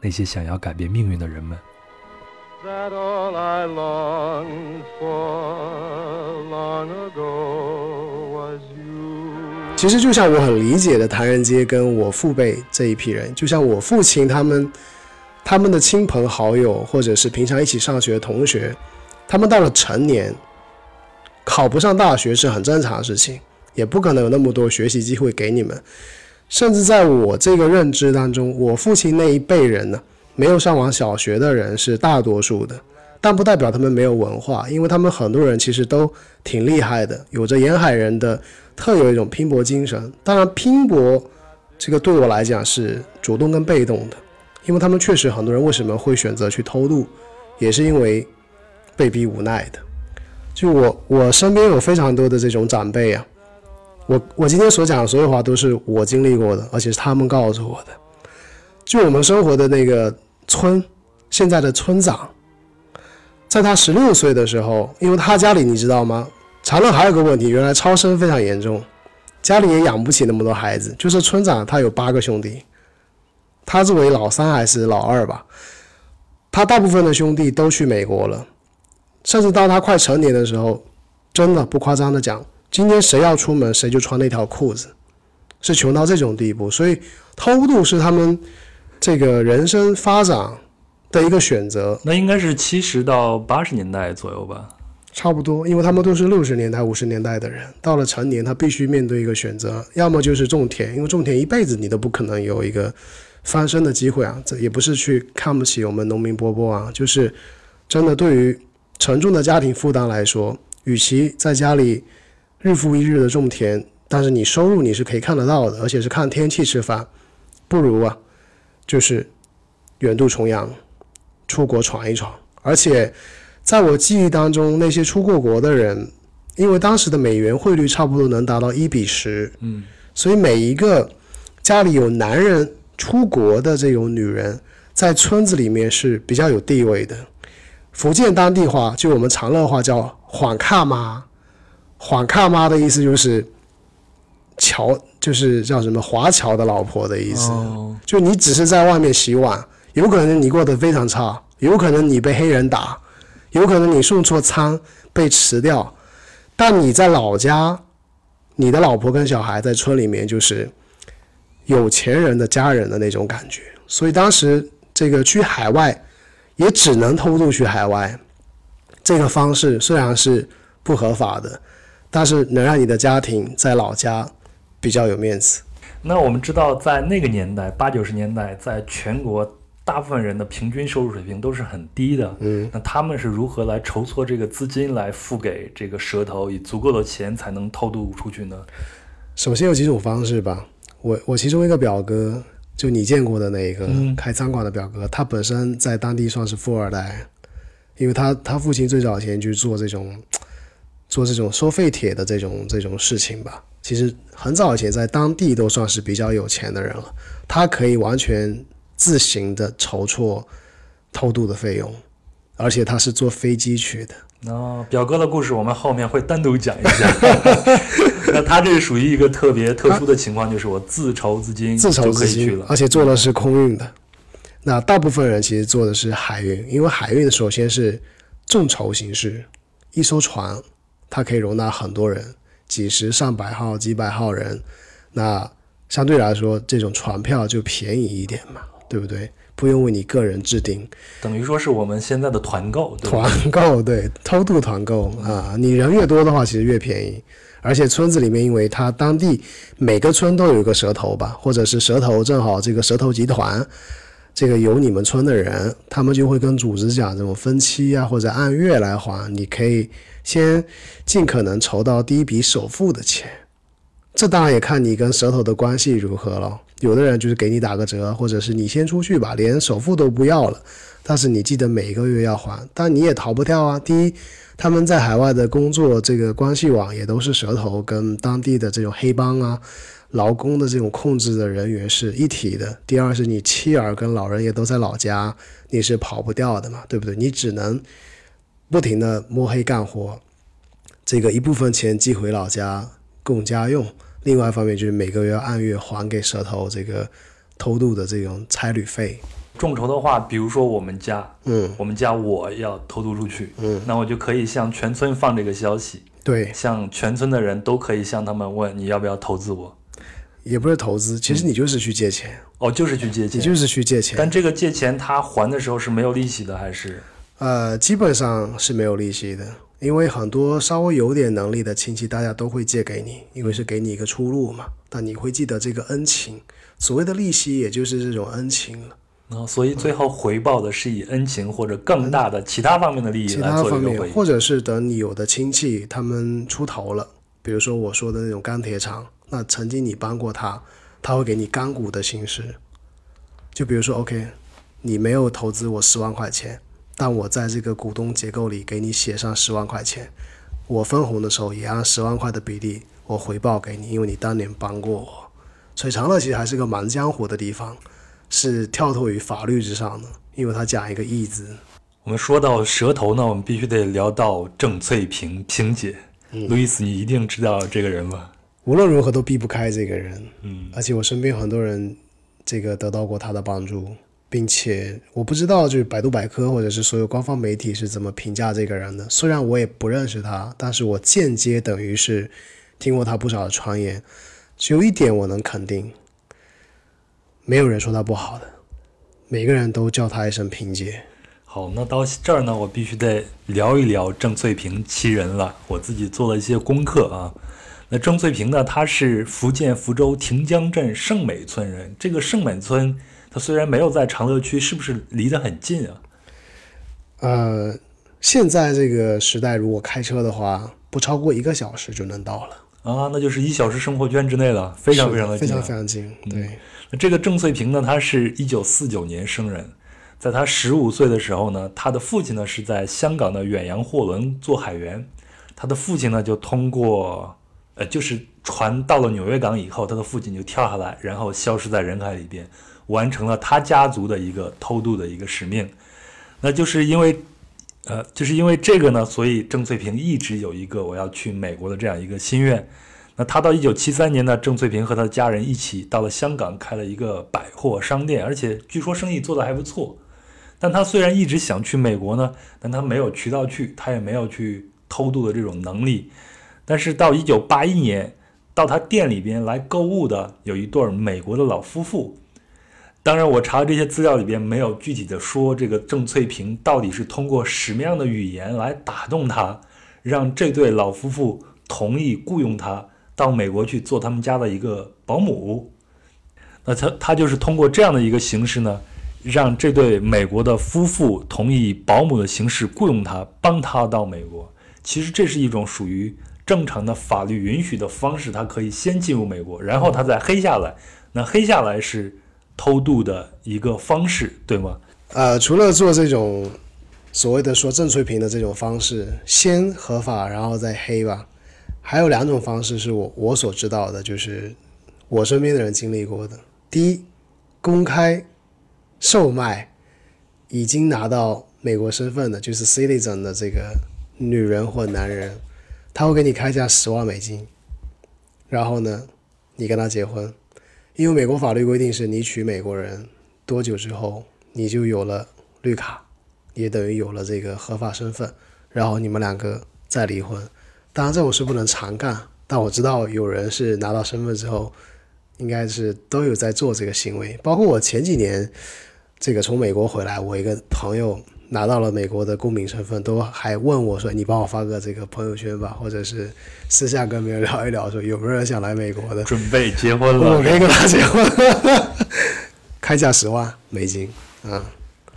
那些想要改变命运的人们。that all I longed for long ago was you. 其实就像我很理解的唐人街跟我父辈这一批人，就像我父亲他们他们的亲朋好友，或者是平常一起上学的同学，他们到了成年，考不上大学是很正常的事情，也不可能有那么多学习机会给你们。甚至在我这个认知当中，我父亲那一辈人呢，没有上完小学的人是大多数的，但不代表他们没有文化，因为他们很多人其实都挺厉害的，有着沿海人的特有一种拼搏精神。当然，拼搏这个对我来讲是主动跟被动的，因为他们确实很多人为什么会选择去偷渡，也是因为被逼无奈的。就我我身边有非常多的这种长辈啊，我我今天所讲的所有话都是我经历过的，而且是他们告诉我的。就我们生活的那个村，现在的村长，在他十六岁的时候，因为他家里你知道吗？长乐还有个问题，原来超生非常严重，家里也养不起那么多孩子。就是村长他有八个兄弟，他作为老三还是老二吧，他大部分的兄弟都去美国了，甚至到他快成年的时候，真的不夸张的讲，今天谁要出门，谁就穿那条裤子，是穷到这种地步。所以偷渡是他们这个人生发展的一个选择，那应该是七十到八十年代左右吧。差不多，因为他们都是六十年代、五十年代的人，到了成年，他必须面对一个选择，要么就是种田，因为种田一辈子你都不可能有一个翻身的机会啊。这也不是去看不起我们农民伯伯啊，就是真的对于沉重的家庭负担来说，与其在家里日复一日的种田，但是你收入你是可以看得到的，而且是看天气吃饭，不如啊，就是远渡重洋，出国闯一闯，而且。在我记忆当中，那些出过国的人，因为当时的美元汇率差不多能达到一比十，嗯，所以每一个家里有男人出国的这种女人，在村子里面是比较有地位的。福建当地话，就我们长乐话叫“缓卡妈”，“缓卡妈”的意思就是乔，就是叫什么华侨的老婆的意思。就你只是在外面洗碗，有可能你过得非常差，有可能你被黑人打。有可能你送错餐被辞掉，但你在老家，你的老婆跟小孩在村里面就是有钱人的家人的那种感觉。所以当时这个去海外也只能偷渡去海外，这个方式虽然是不合法的，但是能让你的家庭在老家比较有面子。那我们知道，在那个年代，八九十年代，在全国。大部分人的平均收入水平都是很低的，嗯，那他们是如何来筹措这个资金来付给这个蛇头，以足够的钱才能偷渡出去呢？首先有几种方式吧，我我其中一个表哥，就你见过的那一个开餐馆的表哥，他本身在当地算是富二代，因为他他父亲最早前去做这种做这种收废铁的这种这种事情吧，其实很早以前在当地都算是比较有钱的人了，他可以完全。自行的筹措偷渡的费用，而且他是坐飞机去的。哦，表哥的故事我们后面会单独讲一下。那他这是属于一个特别特殊的情况，就是我自筹资金，自筹资金，而且做的是空运的。那大部分人其实做的是海运，因为海运首先是众筹形式，一艘船它可以容纳很多人，几十上百号、几百号人，那相对来说这种船票就便宜一点嘛。对不对？不用为你个人制定，等于说是我们现在的团购。团购对，偷渡团购啊，你人越多的话，其实越便宜。而且村子里面，因为它当地每个村都有一个蛇头吧，或者是蛇头正好这个蛇头集团，这个有你们村的人，他们就会跟组织讲这种分期啊，或者按月来还，你可以先尽可能筹到第一笔首付的钱。这当然也看你跟蛇头的关系如何了。有的人就是给你打个折，或者是你先出去吧，连首付都不要了，但是你记得每个月要还。但你也逃不掉啊。第一，他们在海外的工作，这个关系网也都是蛇头跟当地的这种黑帮啊、劳工的这种控制的人员是一体的。第二是你妻儿跟老人也都在老家，你是跑不掉的嘛，对不对？你只能不停的摸黑干活，这个一部分钱寄回老家供家用。另外一方面就是每个月要按月还给蛇头这个偷渡的这种差旅费。众筹的话，比如说我们家，嗯，我们家我要偷渡出去，嗯，那我就可以向全村放这个消息，对，向全村的人都可以向他们问你要不要投资我。也不是投资，其实你就是去借钱。哦，就是去借钱，你就是去借钱。但这个借钱他还的时候是没有利息的，还是？呃，基本上是没有利息的。因为很多稍微有点能力的亲戚，大家都会借给你，因为是给你一个出路嘛。但你会记得这个恩情，所谓的利息，也就是这种恩情了。啊，所以最后回报的是以恩情或者更大的其他方面的利益其他方面，或者是等你有的亲戚他们出头了，比如说我说的那种钢铁厂，那曾经你帮过他，他会给你钢股的形式。就比如说，OK，你没有投资我十万块钱。但我在这个股东结构里给你写上十万块钱，我分红的时候也按十万块的比例我回报给你，因为你当年帮过我。所以长乐其实还是个蛮江湖的地方，是跳脱于法律之上的，因为它讲一个义字。我们说到蛇头呢，我们必须得聊到郑翠萍萍姐，路易斯，你一定知道这个人吧？无论如何都避不开这个人，嗯，而且我身边很多人这个得到过他的帮助。并且我不知道就是百度百科或者是所有官方媒体是怎么评价这个人的。虽然我也不认识他，但是我间接等于是听过他不少的传言。只有一点我能肯定，没有人说他不好的，每个人都叫他一声平姐。好，那到这儿呢，我必须得聊一聊郑翠萍其人了。我自己做了一些功课啊。那郑翠萍呢，她是福建福州亭江镇盛美村人。这个盛美村，它虽然没有在长乐区，是不是离得很近啊？呃，现在这个时代，如果开车的话，不超过一个小时就能到了。啊，那就是一小时生活圈之内了，非常非常的近啊。常非常近。对，那这个郑翠萍呢，她是一九四九年生人，在她十五岁的时候呢，她的父亲呢是在香港的远洋货轮做海员，她的父亲呢就通过呃，就是船到了纽约港以后，他的父亲就跳下来，然后消失在人海里边，完成了他家族的一个偷渡的一个使命。那就是因为，呃，就是因为这个呢，所以郑翠萍一直有一个我要去美国的这样一个心愿。那他到一九七三年呢，郑翠萍和他的家人一起到了香港，开了一个百货商店，而且据说生意做得还不错。但他虽然一直想去美国呢，但他没有渠道去，他也没有去偷渡的这种能力。但是到一九八一年，到他店里边来购物的有一对美国的老夫妇。当然，我查这些资料里边没有具体的说这个郑翠萍到底是通过什么样的语言来打动他，让这对老夫妇同意雇佣他到美国去做他们家的一个保姆。那他他就是通过这样的一个形式呢，让这对美国的夫妇同意保姆的形式雇佣他，帮他到美国。其实这是一种属于正常的法律允许的方式，他可以先进入美国，然后他再黑下来。那黑下来是偷渡的一个方式，对吗？呃，除了做这种所谓的说郑翠萍的这种方式，先合法然后再黑吧，还有两种方式是我我所知道的，就是我身边的人经历过的。第一，公开售卖已经拿到美国身份的，就是 citizen 的这个女人或男人，他会给你开价十万美金，然后呢，你跟他结婚，因为美国法律规定是你娶美国人多久之后，你就有了绿卡，也等于有了这个合法身份，然后你们两个再离婚。当然这种事不能常干，但我知道有人是拿到身份之后，应该是都有在做这个行为。包括我前几年这个从美国回来，我一个朋友拿到了美国的公民身份，都还问我说：“你帮我发个这个朋友圈吧，或者是私下跟别人聊一聊，说有没有人想来美国的。”准备结婚了，我可以跟他结婚，开价十万美金啊！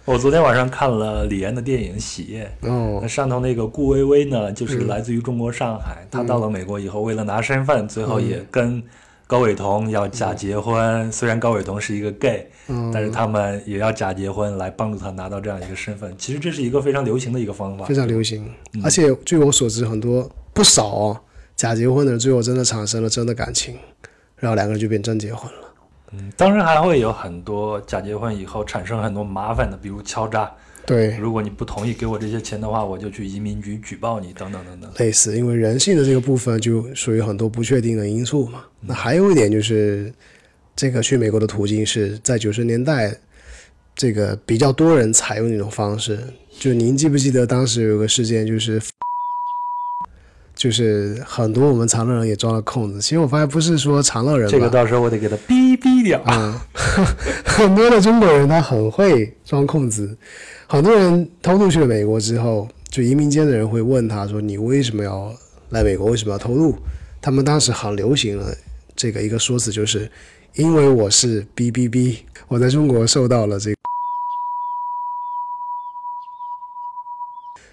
我昨天晚上看了李安的电影《喜宴》，哦那上头那个顾薇薇呢，就是来自于中国上海。她到了美国以后，为了拿身份，最后也跟高伟同要假结婚。虽然高伟同是一个 gay，但是他们也要假结婚来帮助他拿到这样一个身份。其实这是一个非常流行的一个方法非。常流行，而且据我所知，很多不少哦，假结婚的人最后真的产生了真的感情，然后两个人就变真结婚了。嗯，当然还会有很多假结婚以后产生很多麻烦的，比如敲诈。对，如果你不同意给我这些钱的话，我就去移民局举报你，等等等等。类似，因为人性的这个部分就属于很多不确定的因素嘛。那还有一点就是，这个去美国的途径是在九十年代，这个比较多人采用这种方式。就您记不记得当时有个事件，就是就是很多我们长乐人也装了空子。其实我发现不是说长乐人，这个到时候我得给他逼逼掉。啊，很多的中国人他很会装空子，很多人偷渡去了美国之后，就移民间的人会问他说：“你为什么要来美国？为什么要偷渡？”他们当时很流行了这个一个说辞，就是因为我是 B B B，我在中国受到了这个，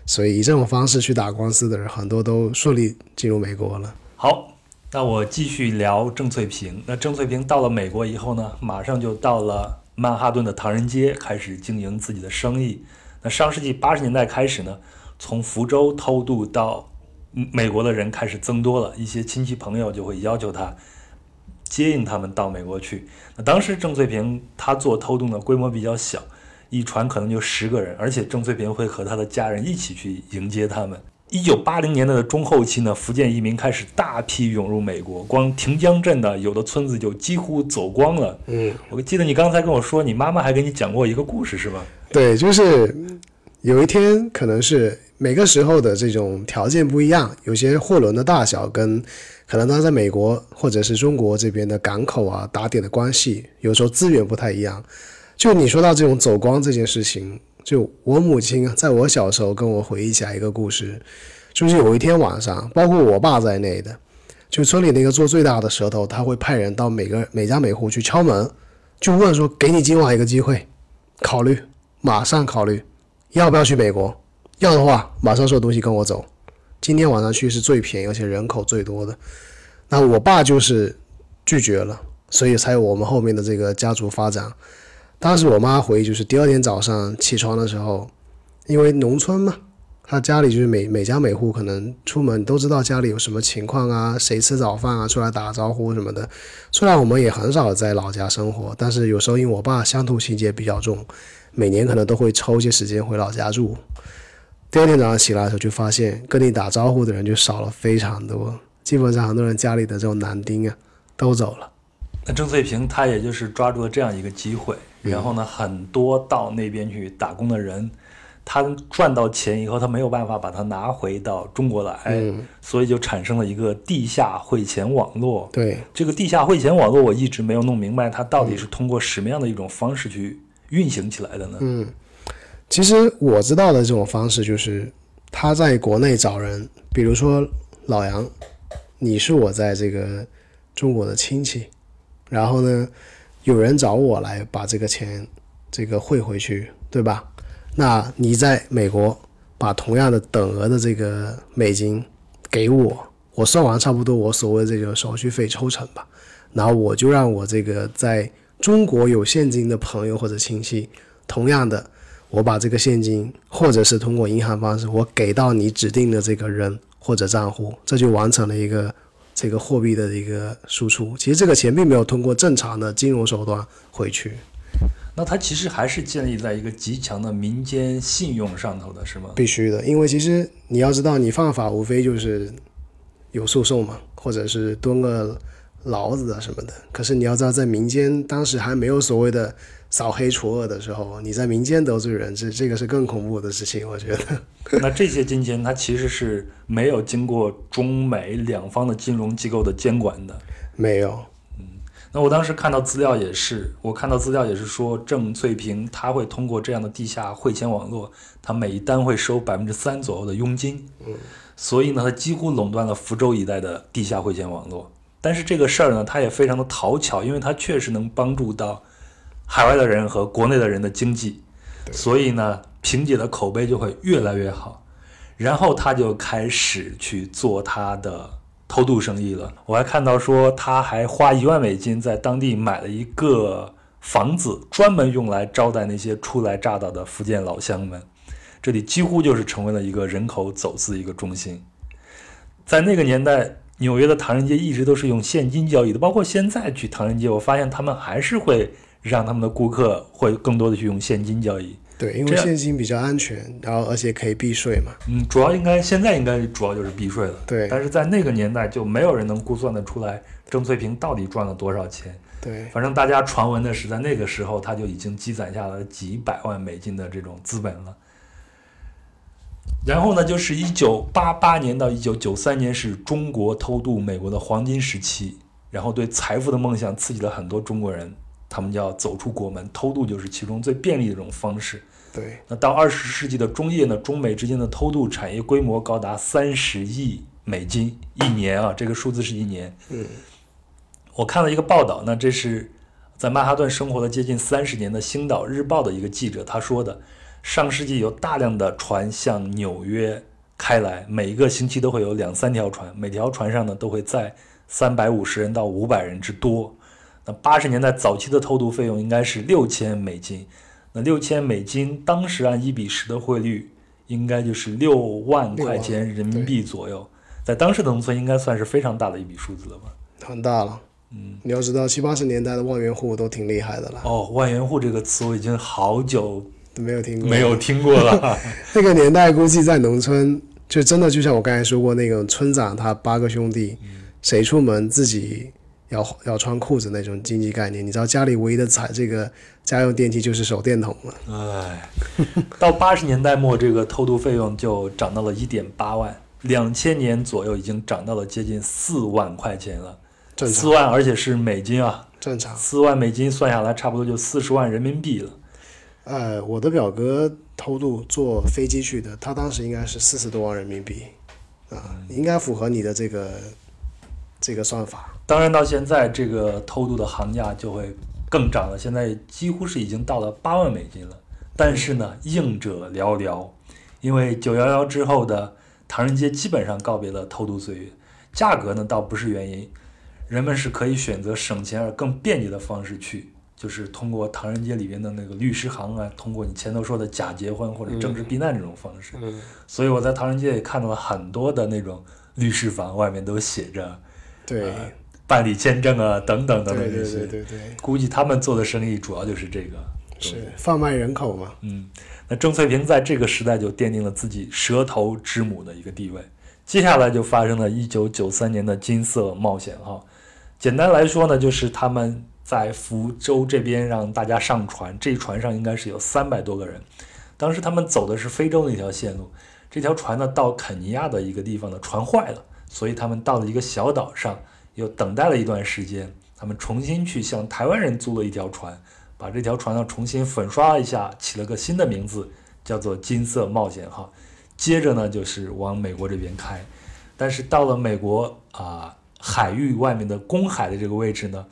所以以这种方式去打官司的人，很多都顺利进入美国了。好，那我继续聊郑翠萍。那郑翠萍到了美国以后呢，马上就到了曼哈顿的唐人街，开始经营自己的生意。那上世纪八十年代开始呢，从福州偷渡到美国的人开始增多了，一些亲戚朋友就会要求他接应他们到美国去。那当时郑翠萍她做偷渡呢，规模比较小，一船可能就十个人，而且郑翠萍会和她的家人一起去迎接他们。一九八零年代的中后期呢，福建移民开始大批涌入美国，光亭江镇的有的村子就几乎走光了。嗯，我记得你刚才跟我说，你妈妈还给你讲过一个故事，是吧？对，就是有一天可能是每个时候的这种条件不一样，有些货轮的大小跟可能它在美国或者是中国这边的港口啊打点的关系，有时候资源不太一样。就你说到这种走光这件事情，就我母亲在我小时候跟我回忆起来一个故事，就是有一天晚上，包括我爸在内的，就村里那个做最大的舌头，他会派人到每个每家每户去敲门，就问说给你今晚一个机会，考虑，马上考虑，要不要去美国？要的话，马上收东西跟我走。今天晚上去是最便宜，而且人口最多的。那我爸就是拒绝了，所以才有我们后面的这个家族发展。当时我妈回忆，就是第二天早上起床的时候，因为农村嘛，他家里就是每每家每户可能出门都知道家里有什么情况啊，谁吃早饭啊，出来打招呼什么的。虽然我们也很少在老家生活，但是有时候因为我爸乡土情节比较重，每年可能都会抽一些时间回老家住。第二天早上起来的时候，就发现跟你打招呼的人就少了非常多，基本上很多人家里的这种男丁啊都走了。那郑翠萍她也就是抓住了这样一个机会，然后呢，很多到那边去打工的人，他赚到钱以后，他没有办法把它拿回到中国来，嗯所以就产生了一个地下汇钱网络。对，这个地下汇钱网络，我一直没有弄明白，它到底是通过什么样的一种方式去运行起来的呢？嗯，其实我知道的这种方式就是他在国内找人，比如说老杨，你是我在这个中国的亲戚，然后呢，有人找我来把这个钱这个汇回去，对吧？那你在美国把同样的等额的这个美金给我，我算完差不多我所谓的这个手续费抽成吧，然后我就让我这个在中国有现金的朋友或者亲戚，同样的，我把这个现金或者是通过银行方式，我给到你指定的这个人或者账户，这就完成了一个这个货币的一个输出。其实这个钱并没有通过正常的金融手段回去。那它其实还是建立在一个极强的民间信用上头的，是吗？必须的，因为其实你要知道，你犯法无非就是有诉讼嘛，或者是蹲个牢子啊什么的。可是你要知道，在民间当时还没有所谓的扫黑除恶的时候，你在民间得罪人，这这个是更恐怖的事情，我觉得。那这些金钱它其实是没有经过中美两方的金融机构的监管的。没有，嗯那我当时看到资料也是，我看到资料也是说，郑翠萍她会通过这样的地下汇钱网络，她每一单会收百分之三左右的佣金，嗯，所以呢，他几乎垄断了福州一带的地下汇钱网络。但是这个事儿呢，他也非常的讨巧，因为他确实能帮助到海外的人和国内的人的经济，所以呢，萍姐的口碑就会越来越好。然后他就开始去做他的偷渡生意了。我还看到说，他还花一万美金在当地买了一个房子，专门用来招待那些初来乍到的福建老乡们。这里几乎就是成为了一个人口走私一个中心。在那个年代，纽约的唐人街一直都是用现金交易的，包括现在去唐人街，我发现他们还是会让他们的顾客会更多的去用现金交易。对，因为现金比较安全，然后而且可以避税嘛。嗯，主要应该现在应该主要就是避税了。对但是在那个年代就没有人能估算得出来郑翠萍到底赚了多少钱。对，反正大家传闻的是，在那个时候他就已经积攒下了几百万美金的这种资本了。然后呢，就是一九八八年到一九九三年是中国偷渡美国的黄金时期，然后对财富的梦想刺激了很多中国人，他们要走出国门，偷渡就是其中最便利的一种方式。对，那到二十世纪的中叶呢，中美之间的偷渡产业规模高达三十亿美金一年啊，这个数字是一年。嗯，我看了一个报道，那这是在曼哈顿生活了接近三十年的《星岛日报》的一个记者他说的，上世纪有大量的船向纽约开来，每一个星期都会有两三条船，每条船上呢都会载三百五十人到五百人之多。那八十年代早期的偷渡费用应该是六千美金，那六千美金当时按一比十的汇率，应该就是六万块钱人民币左右，在当时的农村应该算是非常大的一笔数字了吧？很大了。嗯，你要知道七八十年代的万元户都挺厉害的了，哦，万元户这个词我已经好久都没有听过。没有听过了。那个年代，估计在农村就真的就像我刚才说过，那个村长他八个兄弟，谁出门自己要要穿裤子那种经济概念。你知道家里唯一的彩这个家用电器就是手电筒了。哎，到八十年代末，这个偷渡费用就涨到了一点八万，两千年左右已经涨到了接近四万块钱了。正常，四万，而且是美金啊，正常。四万美金算下来，差不多就四十万人民币了。呃，我的表哥偷渡坐飞机去的，他当时应该是四十多万人民币，啊，应该符合你的这个这个算法。当然，到现在这个偷渡的行价就会更涨了，现在几乎是已经到了八万美金了。但是呢，应者寥寥，因为九幺幺之后的唐人街基本上告别了偷渡岁月。价格呢倒不是原因，人们是可以选择省钱而更便捷的方式去，就是通过唐人街里边的那个律师行啊，通过你前头说的假结婚或者政治避难这种方式。嗯，所以我在唐人街也看到了很多的那种律师房，外面都写着对，办理签证啊等等等等对对这些。对对对，估计他们做的生意主要就是这个。是贩卖人口嘛？嗯，那郑翠萍在这个时代就奠定了自己蛇头之母的一个地位。接下来就发生了一九九三年的金色冒险哈。简单来说呢，就是他们在福州这边让大家上船，这一船上应该是有三百多个人。当时他们走的是非洲那条线路，这条船呢到肯尼亚的一个地方呢船坏了，所以他们到了一个小岛上，又等待了一段时间，他们重新去向台湾人租了一条船，把这条船呢重新粉刷了一下，起了个新的名字，叫做金色冒险号。接着呢就是往美国这边开，但是到了美国啊、海域外面的公海的这个位置呢，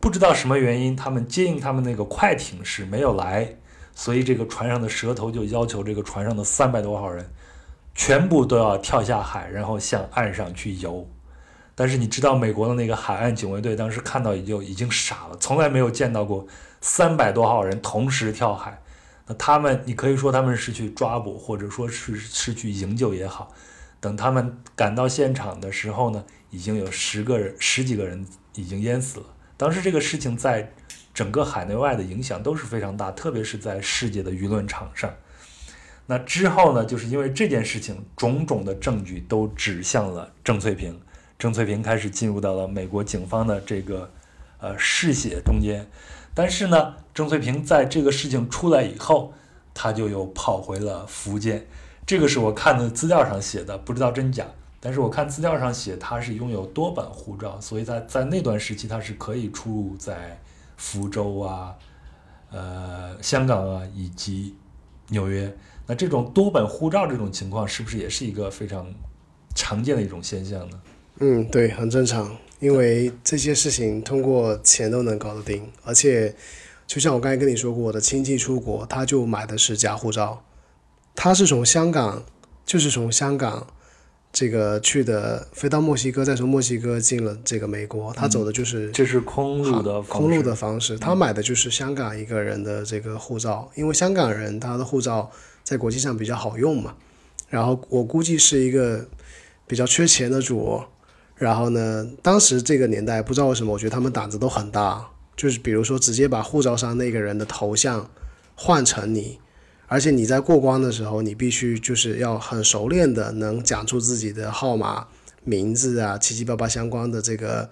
不知道什么原因，他们接应他们那个快艇是没有来，所以这个船上的蛇头就要求这个船上的三百多号人全部都要跳下海，然后向岸上去游。但是你知道美国的那个海岸警卫队当时看到也就已经傻了，从来没有见到过三百多号人同时跳海。那他们，你可以说他们是去抓捕，或者说是是去营救也好。等他们赶到现场的时候呢，已经有十个人、十几个人已经淹死了。当时这个事情在整个海内外的影响都是非常大，特别是在世界的舆论场上。那之后呢，就是因为这件事情，种种的证据都指向了郑翠萍。郑翠萍开始进入到了美国警方的这个呃视野中间。但是呢，郑翠萍在这个事情出来以后，她就又跑回了福建。这个是我看的资料上写的，不知道真假。但是我看资料上写，她是拥有多本护照，所以在在那段时期，她是可以出入在福州啊、呃香港啊以及纽约。那这种多本护照这种情况，是不是也是一个非常常见的一种现象呢？嗯，对，很正常，因为这些事情通过钱都能搞得定，而且就像我刚才跟你说过，我的亲戚出国，他就买的是假护照，他是从香港，就是从香港这个去的，飞到墨西哥，再从墨西哥进了这个美国，他走的就是这是空路的空路的方式，他买的就是香港一个人的这个护照，因为香港人他的护照在国际上比较好用嘛。然后我估计是一个比较缺钱的主，然后呢，当时这个年代不知道为什么，我觉得他们胆子都很大，就是比如说直接把护照上那个人的头像换成你，而且你在过关的时候，你必须就是要很熟练的能讲出自己的号码、名字啊，七七八八相关的这个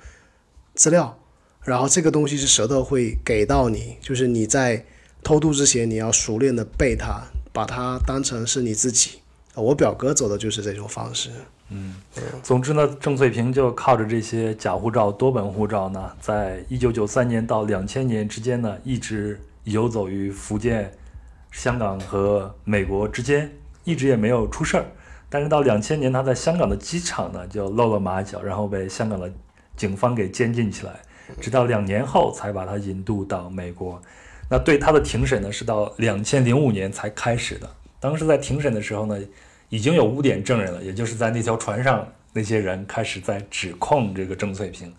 资料。然后这个东西是舌头会给到你，就是你在偷渡之前，你要熟练的背它，把它当成是你自己。我表哥走的就是这种方式。嗯总之呢，郑翠萍就靠着这些假护照、多本护照呢，在一九九三年到两千年之间呢，一直游走于福建、香港和美国之间，一直也没有出事儿。但是到两千年，他在香港的机场呢就露了马脚，然后被香港的警方给监禁起来，直到两年后才把他引渡到美国。那对他的庭审呢，是到两千零五年才开始的。当时在庭审的时候呢，已经有污点证人了，也就是在那条船上那些人开始在指控这个郑翠萍，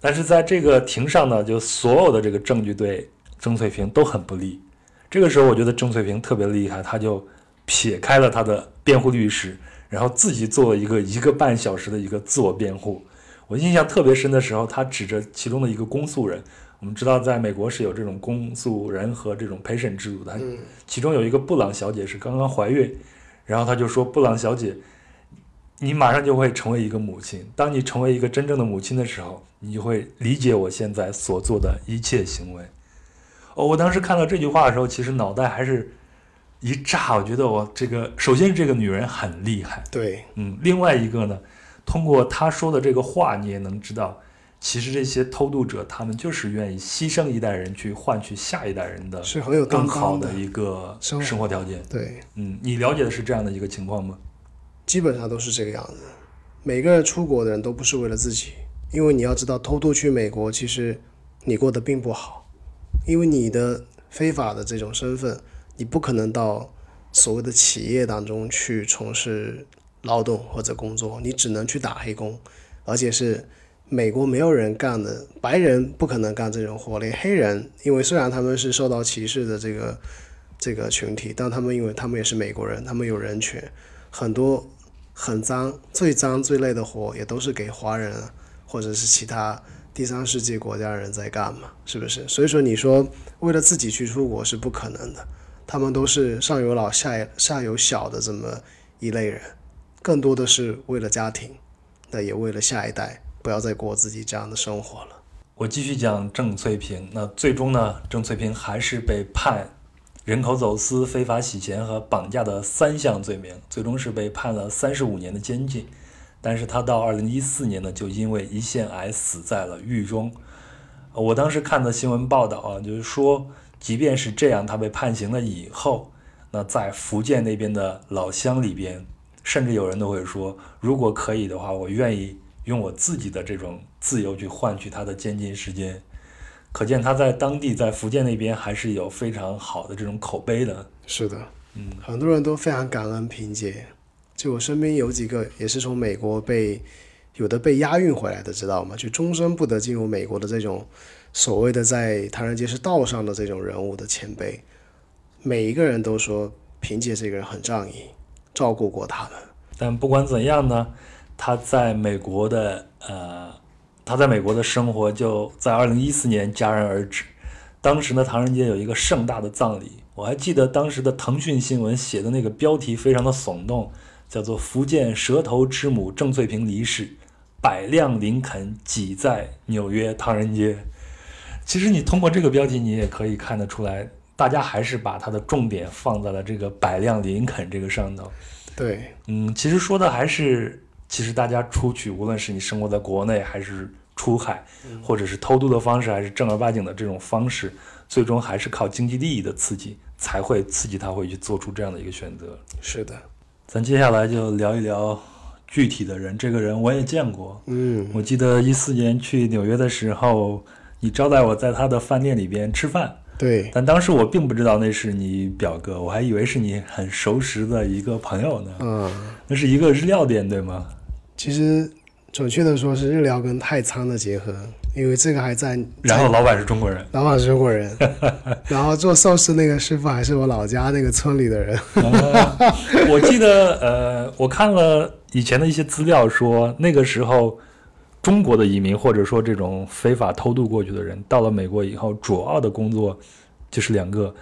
但是在这个庭上呢，就所有的这个证据对郑翠萍都很不利。这个时候，我觉得郑翠萍特别厉害，她就撇开了她的辩护律师，然后自己做了一个一个半小时的一个自我辩护。我印象特别深的时候，她指着其中的一个公诉人，我们知道在美国是有这种公诉人和这种陪审制度的，其中有一个布朗小姐是刚刚怀孕，然后他就说布朗小姐，你马上就会成为一个母亲。当你成为一个真正的母亲的时候，你就会理解我现在所做的一切行为。哦，我当时看到这句话的时候，其实脑袋还是一炸。我觉得我这个，首先这个女人很厉害，对，嗯，另外一个呢，通过她说的这个话，你也能知道，其实这些偷渡者他们就是愿意牺牲一代人去换取下一代人的是很有更好的。一个生活条件。对，嗯，你了解的是这样的一个情况吗？基本上都是这个样子。每个人出国的人都不是为了自己，因为你要知道，偷渡去美国，其实你过得并不好，因为你的非法的这种身份，你不可能到所谓的企业当中去从事劳动或者工作，你只能去打黑工，而且是美国没有人干的，白人不可能干这种活，连黑人，因为虽然他们是受到歧视的这个这个群体，但他们因为他们也是美国人，他们有人权，很多很脏、最脏最累的活也都是给华人，或者是其他第三世界国家人在干嘛，是不是？所以说你说为了自己去出国是不可能的，他们都是上有老下下有小的这么一类人，更多的是为了家庭，那也为了下一代不要再过自己这样的生活了。我继续讲郑翠萍。那最终呢，郑翠萍还是被判人口走私、非法洗钱和绑架的三项罪名，最终是被判了三十五年的监禁。但是他到二零一四年呢，就因为胰腺癌死在了狱中。我当时看的新闻报道啊，就是说，即便是这样，他被判刑了以后，那在福建那边的老乡里边，甚至有人都会说，如果可以的话，我愿意用我自己的这种自由去换取他的监禁时间。可见他在当地，在福建那边还是有非常好的这种口碑的。是的，嗯，很多人都非常感恩萍姐。就我身边有几个也是从美国被有的被押运回来的，知道吗？就终身不得进入美国的这种所谓的在唐人街是道上的这种人物的前辈，每一个人都说萍姐这个人很仗义，照顾过他们。但不管怎样呢，他在美国的呃，他在美国的生活就在二零一四年戛然而止。当时呢，唐人街有一个盛大的葬礼，我还记得当时的腾讯新闻写的那个标题非常的耸动，叫做“福建蛇头之母郑翠萍离世，百辆林肯挤在纽约唐人街”。其实你通过这个标题，你也可以看得出来，大家还是把它的重点放在了这个百辆林肯这个上头。对，嗯，其实说的还是，其实大家出去，无论是你生活在国内，还是出海，或者是偷渡的方式，还是正儿八经的这种方式，最终还是靠经济利益的刺激，才会刺激他会去做出这样的一个选择。是的，咱接下来就聊一聊具体的人，这个人我也见过。嗯，我记得一四年去纽约的时候，你招待我在他的饭店里边吃饭，对，但当时我并不知道那是你表哥，我还以为是你很熟识的一个朋友呢。嗯，那是一个日料店，对吗？其实准确的说是日料跟太仓的结合，因为这个还在，然后老板是中国人。老板是中国人，然后做寿司那个师傅还是我老家那个村里的人。啊我记得，呃，我看了以前的一些资料说，那个时候中国的移民或者说这种非法偷渡过去的人，到了美国以后，主要的工作就是两个，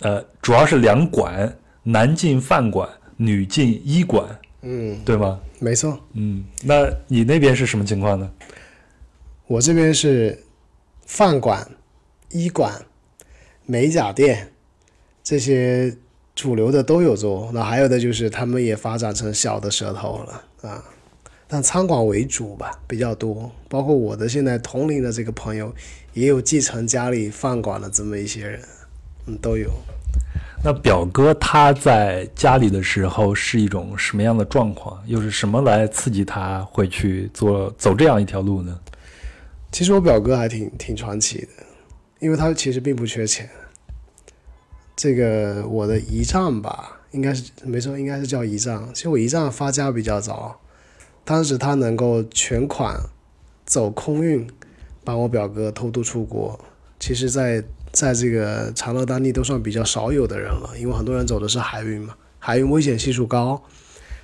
呃，主要是两馆，男进饭馆，女进医馆，嗯，对吗？没错，嗯，那你那边是什么情况呢？我这边是饭馆、医馆、美甲店这些主流的都有做，那还有的就是他们也发展成小的蛇头了啊，但餐馆为主吧，比较多。包括我的现在同龄的这个朋友，也有继承家里饭馆的这么一些人，嗯，都有。那表哥他在家里的时候是一种什么样的状况？又是什么来刺激他会去做走这样一条路呢？其实我表哥还挺挺传奇的，因为他其实并不缺钱。这个我的姨丈吧，应该是没错，应该是叫姨丈。其实我姨丈发家比较早，当时他能够全款走空运，把我表哥偷渡出国，其实在在这个长乐当地都算比较少有的人了，因为很多人走的是海运嘛，海运危险系数高，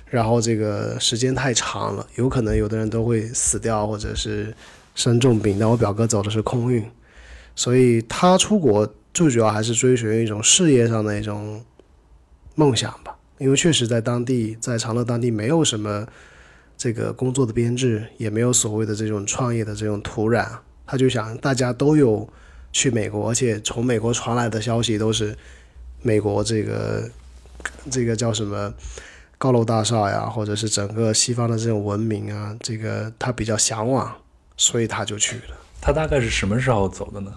然后这个时间太长了，有可能有的人都会死掉或者是生重病。但我表哥走的是空运，所以他出国最主要还是追寻一种事业上的一种梦想吧。因为确实在当地，在长乐当地没有什么这个工作的编制，也没有所谓的这种创业的这种土壤。他就想大家都有去美国，而且从美国传来的消息都是美国这个这个叫什么高楼大厦呀，或者是整个西方的这种文明啊，这个他比较向往，所以他就去了。他大概是什么时候走的呢？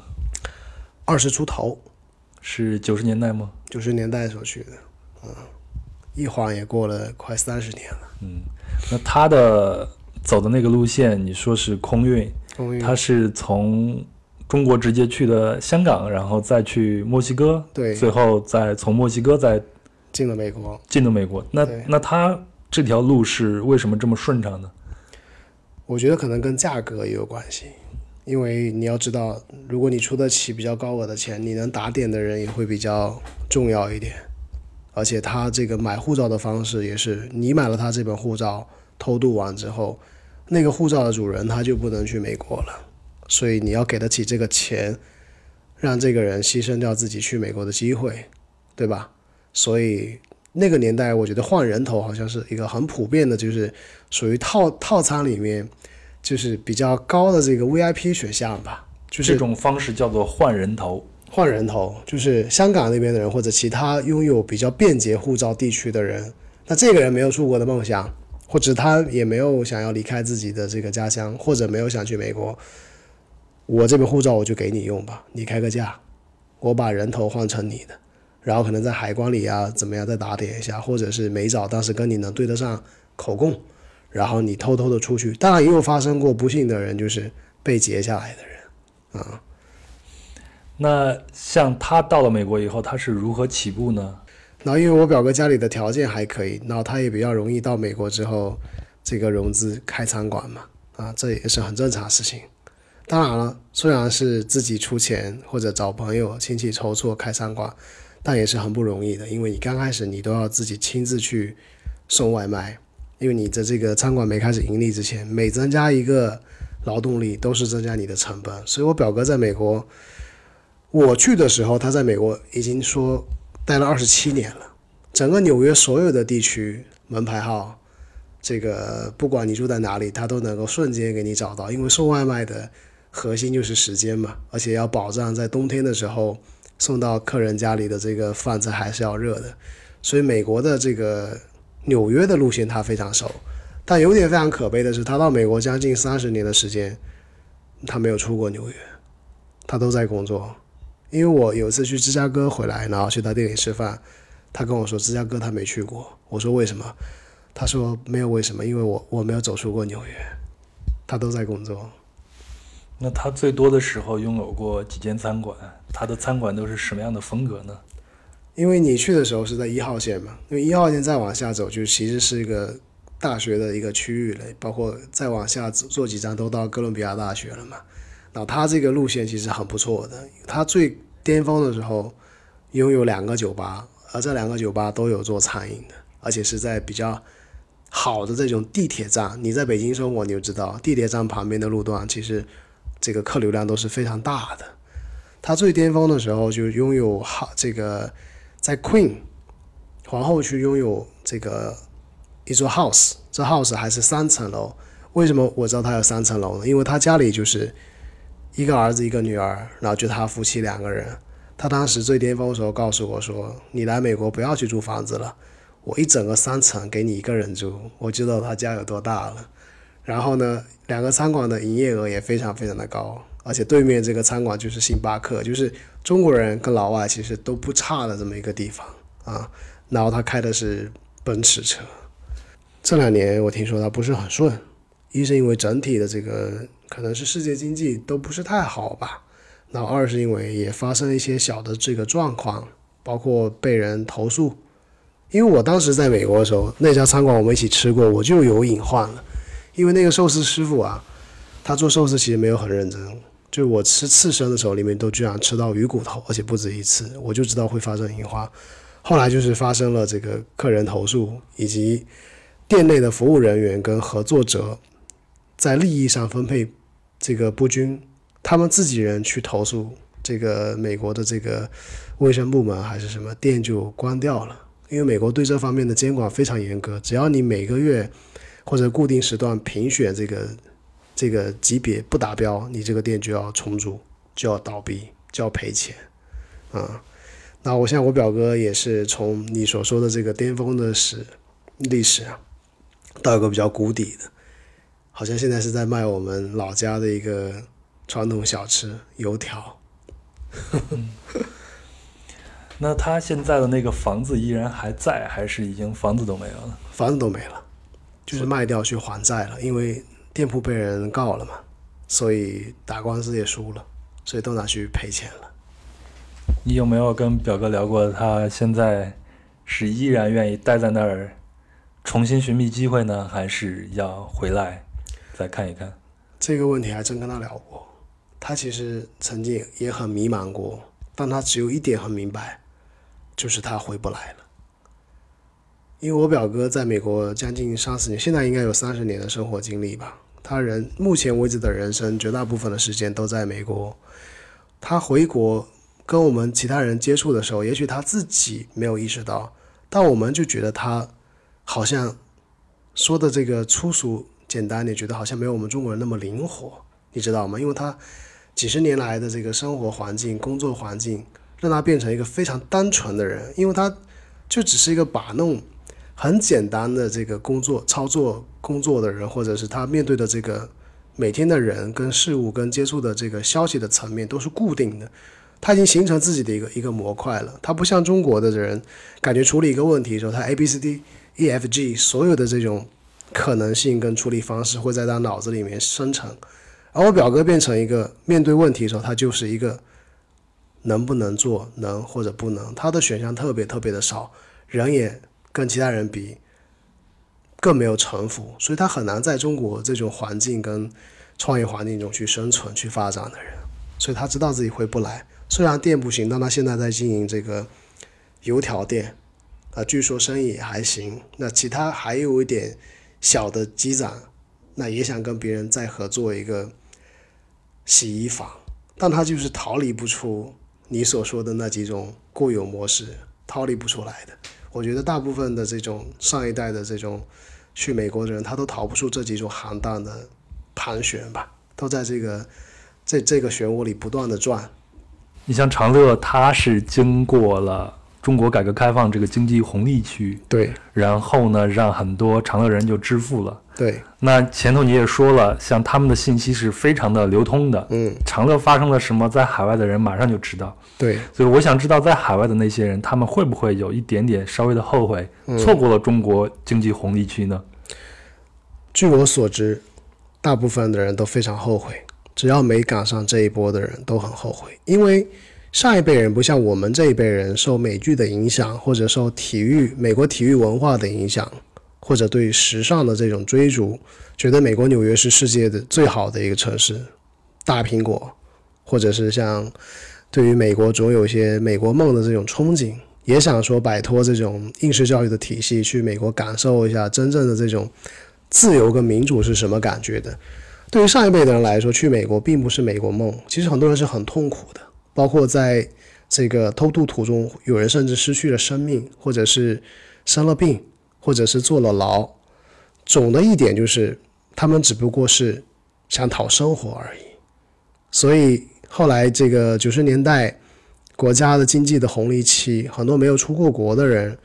二十出头，是九十年代吗？九十年代时候去的，嗯，一晃也过了快三十年了。嗯那他的走的那个路线，你说是空运，他是从中国直接去的香港，然后再去墨西哥，对最后再从墨西哥再进了美国，进了美国。那那他这条路是为什么这么顺畅呢？我觉得可能跟价格也有关系，因为你要知道，如果你出得起比较高额的钱，你能打点的人也会比较重要一点。而且他这个买护照的方式也是，你买了他这本护照，偷渡完之后，那个护照的主人他就不能去美国了，所以你要给得起这个钱，让这个人牺牲掉自己去美国的机会，对吧？所以那个年代，我觉得换人头好像是一个很普遍的，就是属于套套餐里面就是比较高的这个 VIP 选项吧，就是这种方式叫做换人头。换人头，就是香港那边的人或者其他拥有比较便捷护照地区的人，那这个人没有出国的梦想，或者他也没有想要离开自己的这个家乡，或者没有想去美国，我这本护照我就给你用吧，你开个价，我把人头换成你的，然后可能在海关里啊怎么样再打点一下，或者是没找当时跟你能对得上口供，然后你偷偷的出去，当然也有发生过不幸的人，就是被截下来的人啊。那像他到了美国以后，他是如何起步呢？那因为我表哥家里的条件还可以，然后他也比较容易到美国之后，这个融资开餐馆嘛，啊，这也是很正常的事情。当然了，虽然是自己出钱或者找朋友亲戚筹措开餐馆，但也是很不容易的，因为你刚开始你都要自己亲自去送外卖，因为你的这个餐馆没开始盈利之前，每增加一个劳动力都是增加你的成本。所以我表哥在美国，我去的时候，他在美国已经说待了二十七年了，整个纽约所有的地区门牌号，这个不管你住在哪里，他都能够瞬间给你找到，因为送外卖的核心就是时间嘛，而且要保障在冬天的时候送到客人家里的这个饭菜还是要热的，所以美国的这个纽约的路线他非常熟，但有点非常可悲的是，他到美国将近三十年的时间，他没有出过纽约，他都在工作。因为我有一次去芝加哥回来，然后去他店里吃饭，他跟我说芝加哥他没去过，我说为什么？他说没有为什么，因为我我没有走出过纽约，他都在工作。那他最多的时候拥有过几间餐馆？他的餐馆都是什么样的风格呢？因为你去的时候是在一号线嘛，因为一号线再往下走就其实是一个大学的一个区域了，包括再往下走坐几站都到哥伦比亚大学了嘛。那他这个路线其实很不错的，他最巅峰的时候拥有两个酒吧，而这两个酒吧都有做餐饮的，而且是在比较好的这种地铁站。你在北京生活你就知道，地铁站旁边的路段其实这个客流量都是非常大的。它最巅峰的时候就拥有好这个在 Queen 皇后区拥有这个一座 house，这 house 还是三层楼。为什么我知道它有三层楼呢？因为他家里就是一个儿子一个女儿，然后就他夫妻两个人。他当时最巅峰的时候告诉我说：“你来美国不要去租房子了，我一整个三层给你一个人住。”我知道他家有多大了。然后呢，两个餐馆的营业额也非常非常的高，而且对面这个餐馆就是星巴克，就是中国人跟老外其实都不差的这么一个地方啊。然后他开的是奔驰车。这两年我听说他不是很顺，一是因为整体的这个可能是世界经济都不是太好吧，然后二是因为也发生了一些小的这个状况，包括被人投诉。因为我当时在美国的时候，那家餐馆我们一起吃过，我就有隐患了。因为那个寿司师傅啊，他做寿司其实没有很认真，就是我吃刺身的时候，里面都居然吃到鱼骨头，而且不止一次，我就知道会发生隐患。后来就是发生了这个客人投诉，以及店内的服务人员跟合作者在利益上分配这个不均，他们自己人去投诉这个美国的这个卫生部门还是什么店就关掉了，因为美国对这方面的监管非常严格，只要你每个月或者固定时段评选这个这个级别不达标，你这个店就要重组，就要倒闭，就要赔钱啊。那我现在我表哥也是从你所说的这个巅峰的史历史啊，到一个比较谷底的，好像现在是在卖我们老家的一个传统小吃油条。那他现在的那个房子依然还在，还是已经房子都没有了？房子都没了，就是卖掉去还债了，因为店铺被人告了嘛，所以打官司也输了，所以都拿去赔钱了。你有没有跟表哥聊过，他现在是依然愿意待在那儿，重新寻觅机会呢，还是要回来再看一看？这个问题还真跟他聊过，他其实曾经也很迷茫过，但他只有一点很明白，就是他回不来了。因为我表哥在美国将近三十年，现在应该有三十年的生活经历吧。他人目前为止的人生绝大部分的时间都在美国。他回国跟我们其他人接触的时候，也许他自己没有意识到，但我们就觉得他好像说的这个粗俗简单你，觉得好像没有我们中国人那么灵活，你知道吗？因为他几十年来的这个生活环境、工作环境，让他变成一个非常单纯的人，因为他就只是一个把弄。很简单的这个工作操作工作的人，或者是他面对的这个每天的人跟事物跟接触的这个消息的层面都是固定的，他已经形成自己的一个一个模块了。他不像中国的人，感觉处理一个问题的时候，他 A B C D E F G 所有的这种可能性跟处理方式会在他脑子里面生成。而我表哥变成一个面对问题的时候，他就是一个能不能做能或者不能，他的选项特别特别的少，人也。跟其他人比，更没有城府，所以他很难在中国这种环境跟创业环境中去生存、去发展的人，所以他知道自己回不来。虽然店不行，但他现在在经营这个油条店，啊，据说生意还行。那其他还有一点小的积攒，那也想跟别人再合作一个洗衣房，但他就是逃离不出你所说的那几种固有模式，逃离不出来的。我觉得大部分的这种上一代的这种去美国的人，他都逃不出这几种行当的盘旋吧，都在这个这这个漩涡里不断的转。你像长乐，它是经过了中国改革开放这个经济红利区，对，然后呢，让很多长乐人就致富了。对，那前头你也说了，像他们的信息是非常的流通的，嗯，长乐发生了什么，在海外的人马上就知道。对，所以我想知道，在海外的那些人，他们会不会有一点点稍微的后悔，错过了中国经济红利区呢？据我所知，大部分的人都非常后悔，只要没赶上这一波的人都很后悔，因为上一辈人不像我们这一辈人受美剧的影响，或者受体育美国体育文化的影响。或者对时尚的这种追逐，觉得美国纽约是世界的最好的一个城市，大苹果，或者是像对于美国总有一些美国梦的这种憧憬，也想说摆脱这种应试教育的体系，去美国感受一下真正的这种自由跟民主是什么感觉的。对于上一辈的人来说，去美国并不是美国梦，其实很多人是很痛苦的，包括在这个偷渡途中，有人甚至失去了生命，或者是生了病。或者是坐了牢，总的一点就是，他们只不过是想讨生活而已。所以后来这个九十年代，国家的经济的红利期，很多没有出过国的人，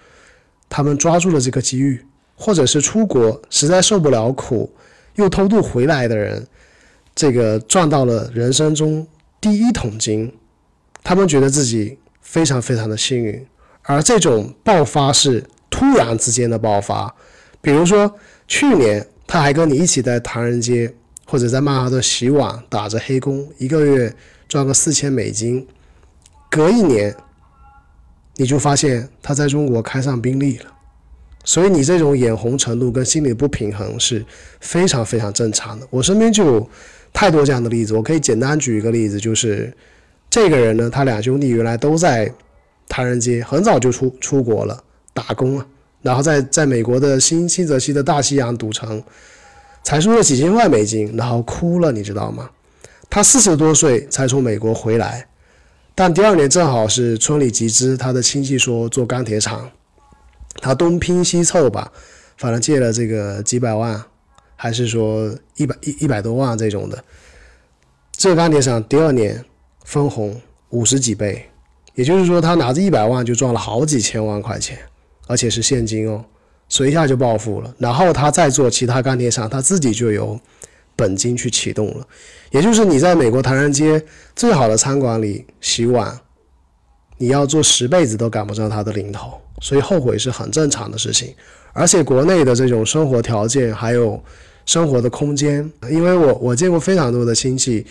他们抓住了这个机遇，或者是出国实在受不了苦，又偷渡回来的人，这个赚到了人生中第一桶金，他们觉得自己非常非常的幸运，而这种爆发是。突然之间的爆发，比如说去年他还跟你一起在唐人街或者在曼哈顿洗碗打着黑工，一个月赚个四千美金，隔一年你就发现他在中国开上宾利了，所以你这种眼红程度跟心理不平衡是非常非常正常的。我身边就有太多这样的例子，我可以简单举一个例子，就是这个人呢，他两兄弟原来都在唐人街，很早就出出国了。打工啊，然后在在美国的新新泽西的大西洋赌城，才输了几千万美金，然后哭了，你知道吗？他四十多岁才从美国回来，但第二年正好是村里集资，他的亲戚说做钢铁厂，他东拼西凑吧，反正借了这个几百万还是说一百一一百多万这种的。这钢铁厂第二年分红五十几倍，也就是说他拿着一百万就赚了好几千万块钱，而且是现金哦，所以一下就暴富了。然后他再做其他钢铁厂，他自己就有本金去启动了。也就是你在美国唐人街最好的餐馆里洗碗，你要做十辈子都赶不上他的零头，所以后悔是很正常的事情。而且国内的这种生活条件还有生活的空间，因为我我见过非常多的亲戚，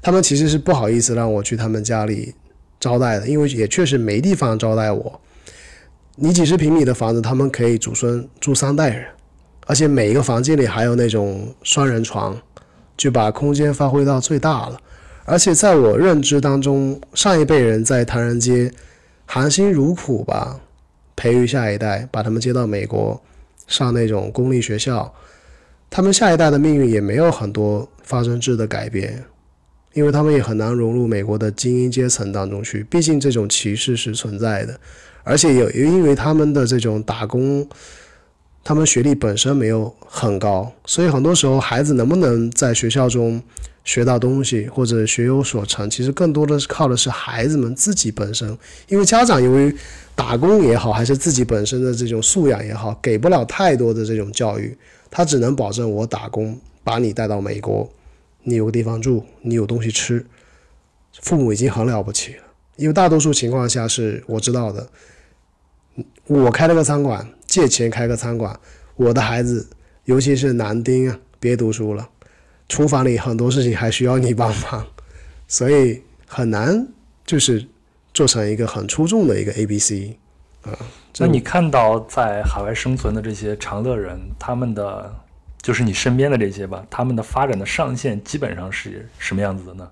他们其实是不好意思让我去他们家里招待的，因为也确实没地方招待我。你几十平米的房子，他们可以祖孙住三代人，而且每一个房间里还有那种双人床，就把空间发挥到最大了。而且在我认知当中，上一辈人在唐人街含辛茹苦吧。培育下一代，把他们接到美国上那种公立学校，他们下一代的命运也没有很多发生质的改变，因为他们也很难融入美国的精英阶层当中去。毕竟这种歧视是存在的，而且有因为他们的这种打工，他们学历本身没有很高，所以很多时候孩子能不能在学校中学到东西或者学有所成，其实更多的是靠的是孩子们自己本身，因为家长由于。打工也好，还是自己本身的这种素养也好，给不了太多的这种教育，他只能保证我打工把你带到美国，你有个地方住，你有东西吃，父母已经很了不起了。因为大多数情况下是我知道的，我开了个餐馆，借钱开个餐馆，我的孩子，尤其是男丁啊，别读书了，厨房里很多事情还需要你帮忙，所以很难就是。做成一个很出众的一个 A B C，啊，那你看到在海外生存的这些长乐人，他们的就是你身边的这些吧，他们的发展的上限基本上是什么样子的呢？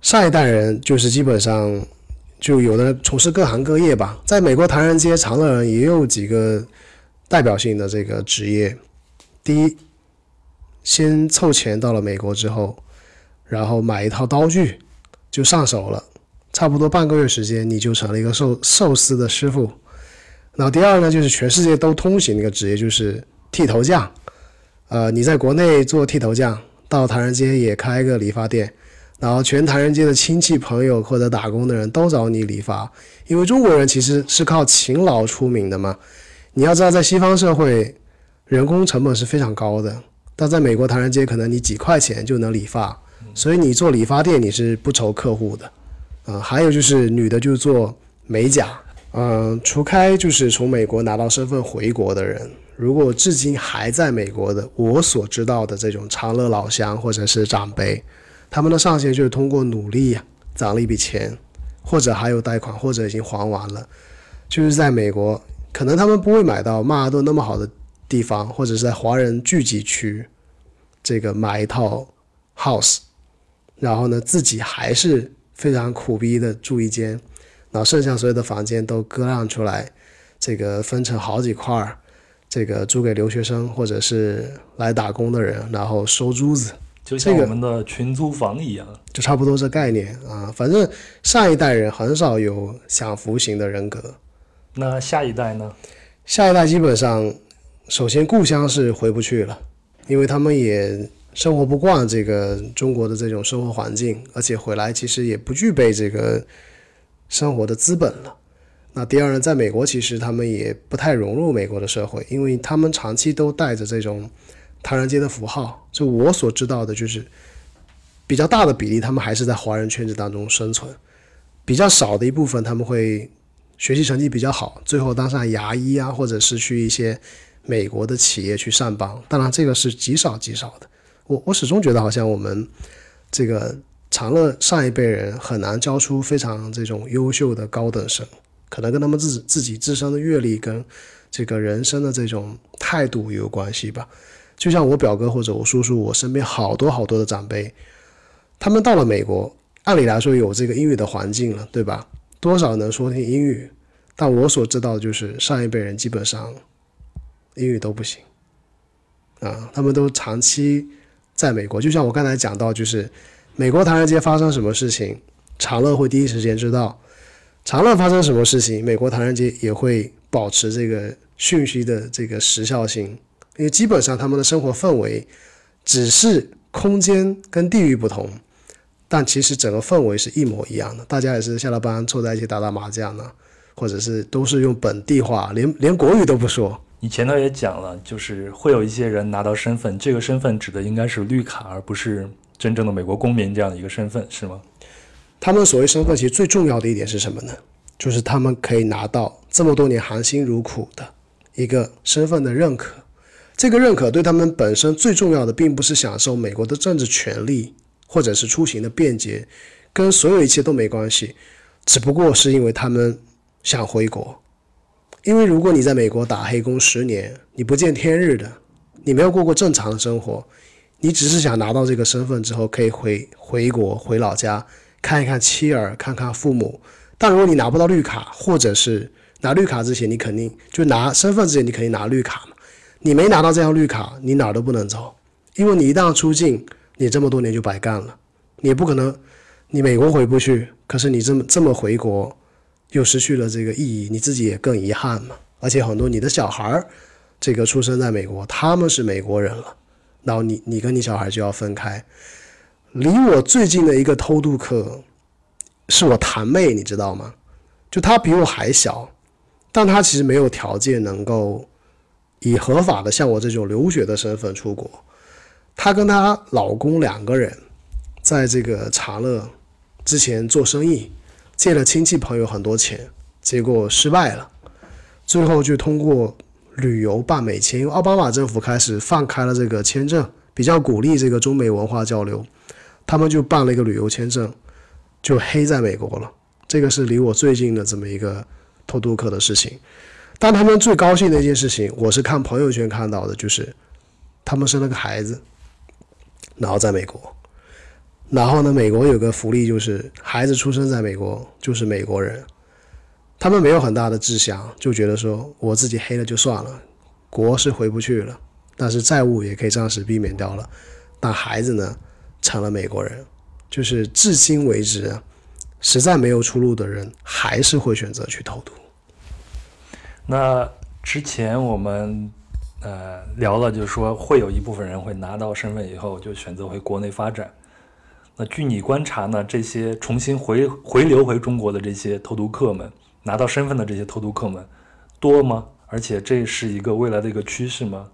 上一代人就是基本上就有的从事各行各业吧，在美国唐人街长乐人也有几个代表性的这个职业，第一，先凑钱到了美国之后，然后买一套刀具就上手了。差不多半个月时间，你就成了一个寿寿司的师傅。然后第二呢，就是全世界都通行的一个职业，就是剃头匠。呃，你在国内做剃头匠，到唐人街也开个理发店，然后全唐人街的亲戚朋友或者打工的人都找你理发，因为中国人其实是靠勤劳出名的嘛。你要知道，在西方社会，人工成本是非常高的，但在美国唐人街，可能你几块钱就能理发，所以你做理发店你是不愁客户的。啊，还有就是女的就做美甲，嗯，除开就是从美国拿到身份回国的人，如果至今还在美国的，我所知道的这种长乐老乡或者是长辈，他们的上限就是通过努力呀攒了一笔钱，或者还有贷款，或者已经还完了，就是在美国，可能他们不会买到曼哈顿那么好的地方，或者是在华人聚集区，这个买一套 house，然后呢，自己还是。非常苦逼的住一间，然后剩下所有的房间都割让出来，这个分成好几块儿，这个租给留学生或者是来打工的人，然后收租子，就像我们的群租房一样，就差不多这概念啊。反正上一代人很少有享福型的人格，那下一代呢？下一代基本上，首先故乡是回不去了，因为他们也。生活不惯这个中国的这种生活环境，而且回来其实也不具备这个生活的资本了。那第二呢，在美国其实他们也不太融入美国的社会，因为他们长期都带着这种唐人街的符号。就我所知道的，就是比较大的比例他们还是在华人圈子当中生存，比较少的一部分他们会学习成绩比较好，最后当上牙医啊，或者是去一些美国的企业去上班。当然，这个是极少极少的。我我始终觉得，好像我们这个长乐上一辈人很难教出非常这种优秀的高等生，可能跟他们自自己自身的阅历跟这个人生的这种态度有关系吧。就像我表哥或者我叔叔，我身边好多好多的长辈，他们到了美国，按理来说有这个英语的环境了，对吧？多少能说听英语，但我所知道的就是上一辈人基本上英语都不行啊，他们都长期。在美国，就像我刚才讲到，就是美国唐人街发生什么事情，长乐会第一时间知道；长乐发生什么事情，美国唐人街也会保持这个讯息的这个时效性因为基本上他们的生活氛围只是空间跟地域不同，但其实整个氛围是一模一样的。大家也是下了班凑在一起打打麻将呢，或者是都是用本地话，连连国语都不说。你前头也讲了，就是会有一些人拿到身份，这个身份指的应该是绿卡，而不是真正的美国公民这样的一个身份，是吗？他们所谓身份，其实最重要的一点是什么呢？就是他们可以拿到这么多年含辛茹苦的一个身份的认可。这个认可对他们本身最重要的，并不是享受美国的政治权利，或者是出行的便捷，跟所有一切都没关系，只不过是因为他们想回国。因为如果你在美国打黑工十年，你不见天日的，你没有过过正常的生活，你只是想拿到这个身份之后可以回回国回老家看一看妻儿，看看父母。但如果你拿不到绿卡，或者是拿绿卡之前，你肯定就拿身份之前，你肯定拿绿卡嘛。你没拿到这张绿卡，你哪儿都不能走，因为你一旦出境，你这么多年就白干了。你也不可能，你美国回不去，可是你这么这么回国。又失去了这个意义，你自己也更遗憾嘛。而且很多你的小孩儿，这个出生在美国，他们是美国人了，然后你你跟你小孩就要分开。离我最近的一个偷渡客，是我堂妹，你知道吗？就她比我还小，但她其实没有条件能够以合法的像我这种留学的身份出国。她跟她老公两个人，在这个长乐之前做生意。借了亲戚朋友很多钱，结果失败了，最后就通过旅游办美签，因为奥巴马政府开始放开了这个签证，比较鼓励这个中美文化交流，他们就办了一个旅游签证，就黑在美国了。这个是离我最近的这么一个偷渡客的事情。但他们最高兴的一件事情，我是看朋友圈看到的，就是他们生了个孩子，然后在美国。然后呢，美国有个福利，就是孩子出生在美国就是美国人。他们没有很大的志向，就觉得说我自己黑了就算了，国是回不去了，但是债务也可以暂时避免掉了。但孩子呢，成了美国人，就是至今为止，实在没有出路的人，还是会选择去偷渡。那之前我们呃聊了，就是说会有一部分人会拿到身份以后就选择回国内发展。那据你观察呢？这些重新回回流回中国的这些偷渡客们，拿到身份的这些偷渡客们多吗？而且这是一个未来的一个趋势吗？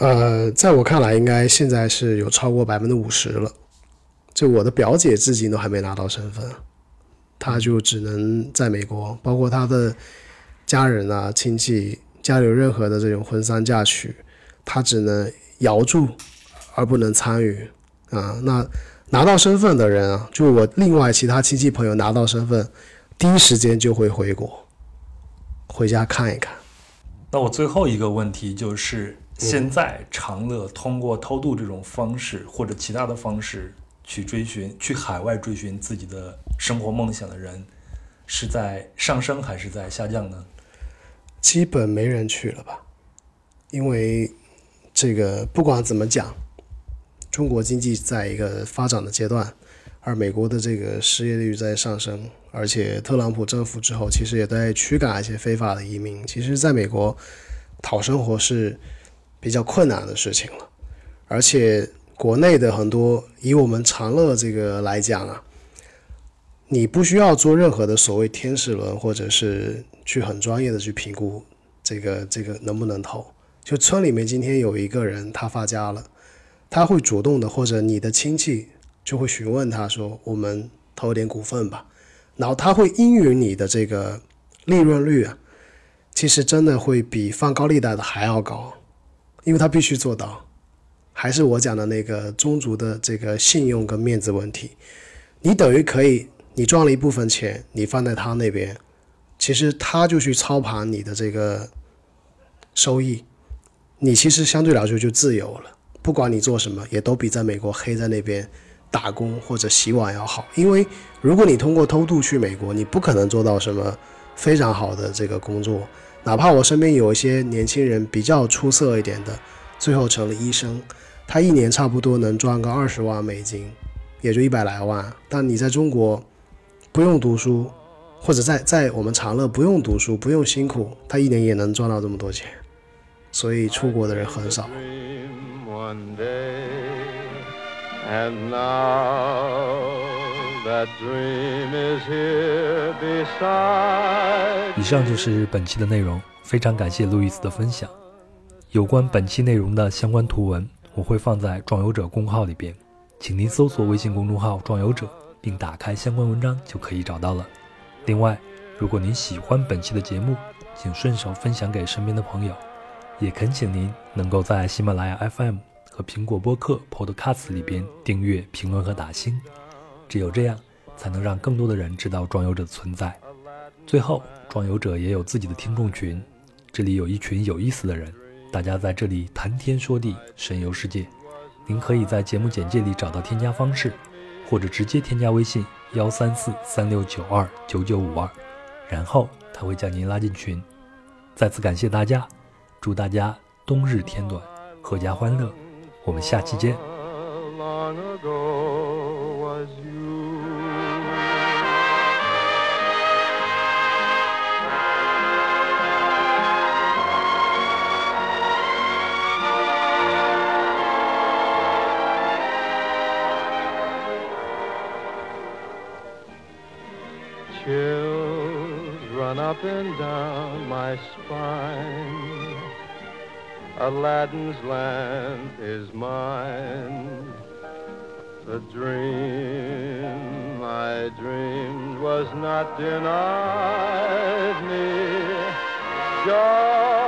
呃，在我看来，应该现在是有超过百分之五十了。就我的表姐至今都还没拿到身份，她就只能在美国，包括她的家人啊、亲戚家里有任何的这种婚丧嫁娶，他只能遥祝而不能参与。啊，那拿到身份的人啊，就我另外其他亲戚朋友拿到身份，第一时间就会回国，回家看一看。那我最后一个问题就是，现在长乐通过偷渡这种方式或者其他的方式去追寻去海外追寻自己的生活梦想的人，是在上升还是在下降呢？基本没人去了吧，因为这个不管怎么讲。中国经济在一个发展的阶段，而美国的这个失业率在上升，而且特朗普政府之后其实也在驱赶一些非法的移民。其实，在美国讨生活是比较困难的事情了。而且，国内的很多以我们长乐这个来讲啊，你不需要做任何的所谓天使轮，或者是去很专业的去评估这个这个能不能投。就村里面今天有一个人他发家了。他会主动的，或者你的亲戚就会询问他说：“我们投点股份吧。”然后他会应允你的这个利润率啊，其实真的会比放高利贷的还要高，因为他必须做到。还是我讲的那个宗族的这个信用跟面子问题，你等于可以，你赚了一部分钱，你放在他那边，其实他就去操盘你的这个收益，你其实相对来说就自由了。不管你做什么，也都比在美国黑在那边打工或者洗碗要好。因为如果你通过偷渡去美国，你不可能做到什么非常好的这个工作。哪怕我身边有一些年轻人比较出色一点的，最后成了医生，他一年差不多能赚个二十万美金，也就一百来万。但你在中国不用读书，或者在在我们长乐不用读书不用辛苦，他一年也能赚到这么多钱。所以出国的人很少。dream one day, and now that dream is here beside 以上就是本期的内容，非常感谢路易斯的分享。有关本期内容的相关图文，我会放在“壮游者”公号里边，请您搜索微信公众号“壮游者”，并打开相关文章就可以找到了。另外，如果您喜欢本期的节目，请顺手分享给身边的朋友，也恳请您能够在喜马拉雅 FM 和苹果播客 Podcast 里边订阅、评论和打星，只有这样，才能让更多的人知道壮游者的存在。最后，壮游者也有自己的听众群，这里有一群有意思的人，大家在这里谈天说地，神游世界。您可以在节目简介里找到添加方式，或者直接添加微信幺三四三六九二九九五二，然后他会将您拉进群。再次感谢大家，祝大家冬日天短，阖家欢乐。我们下期见。Up and down my spine. Aladdin's lamp is mine. The dream I dreamed was not denied me. Joy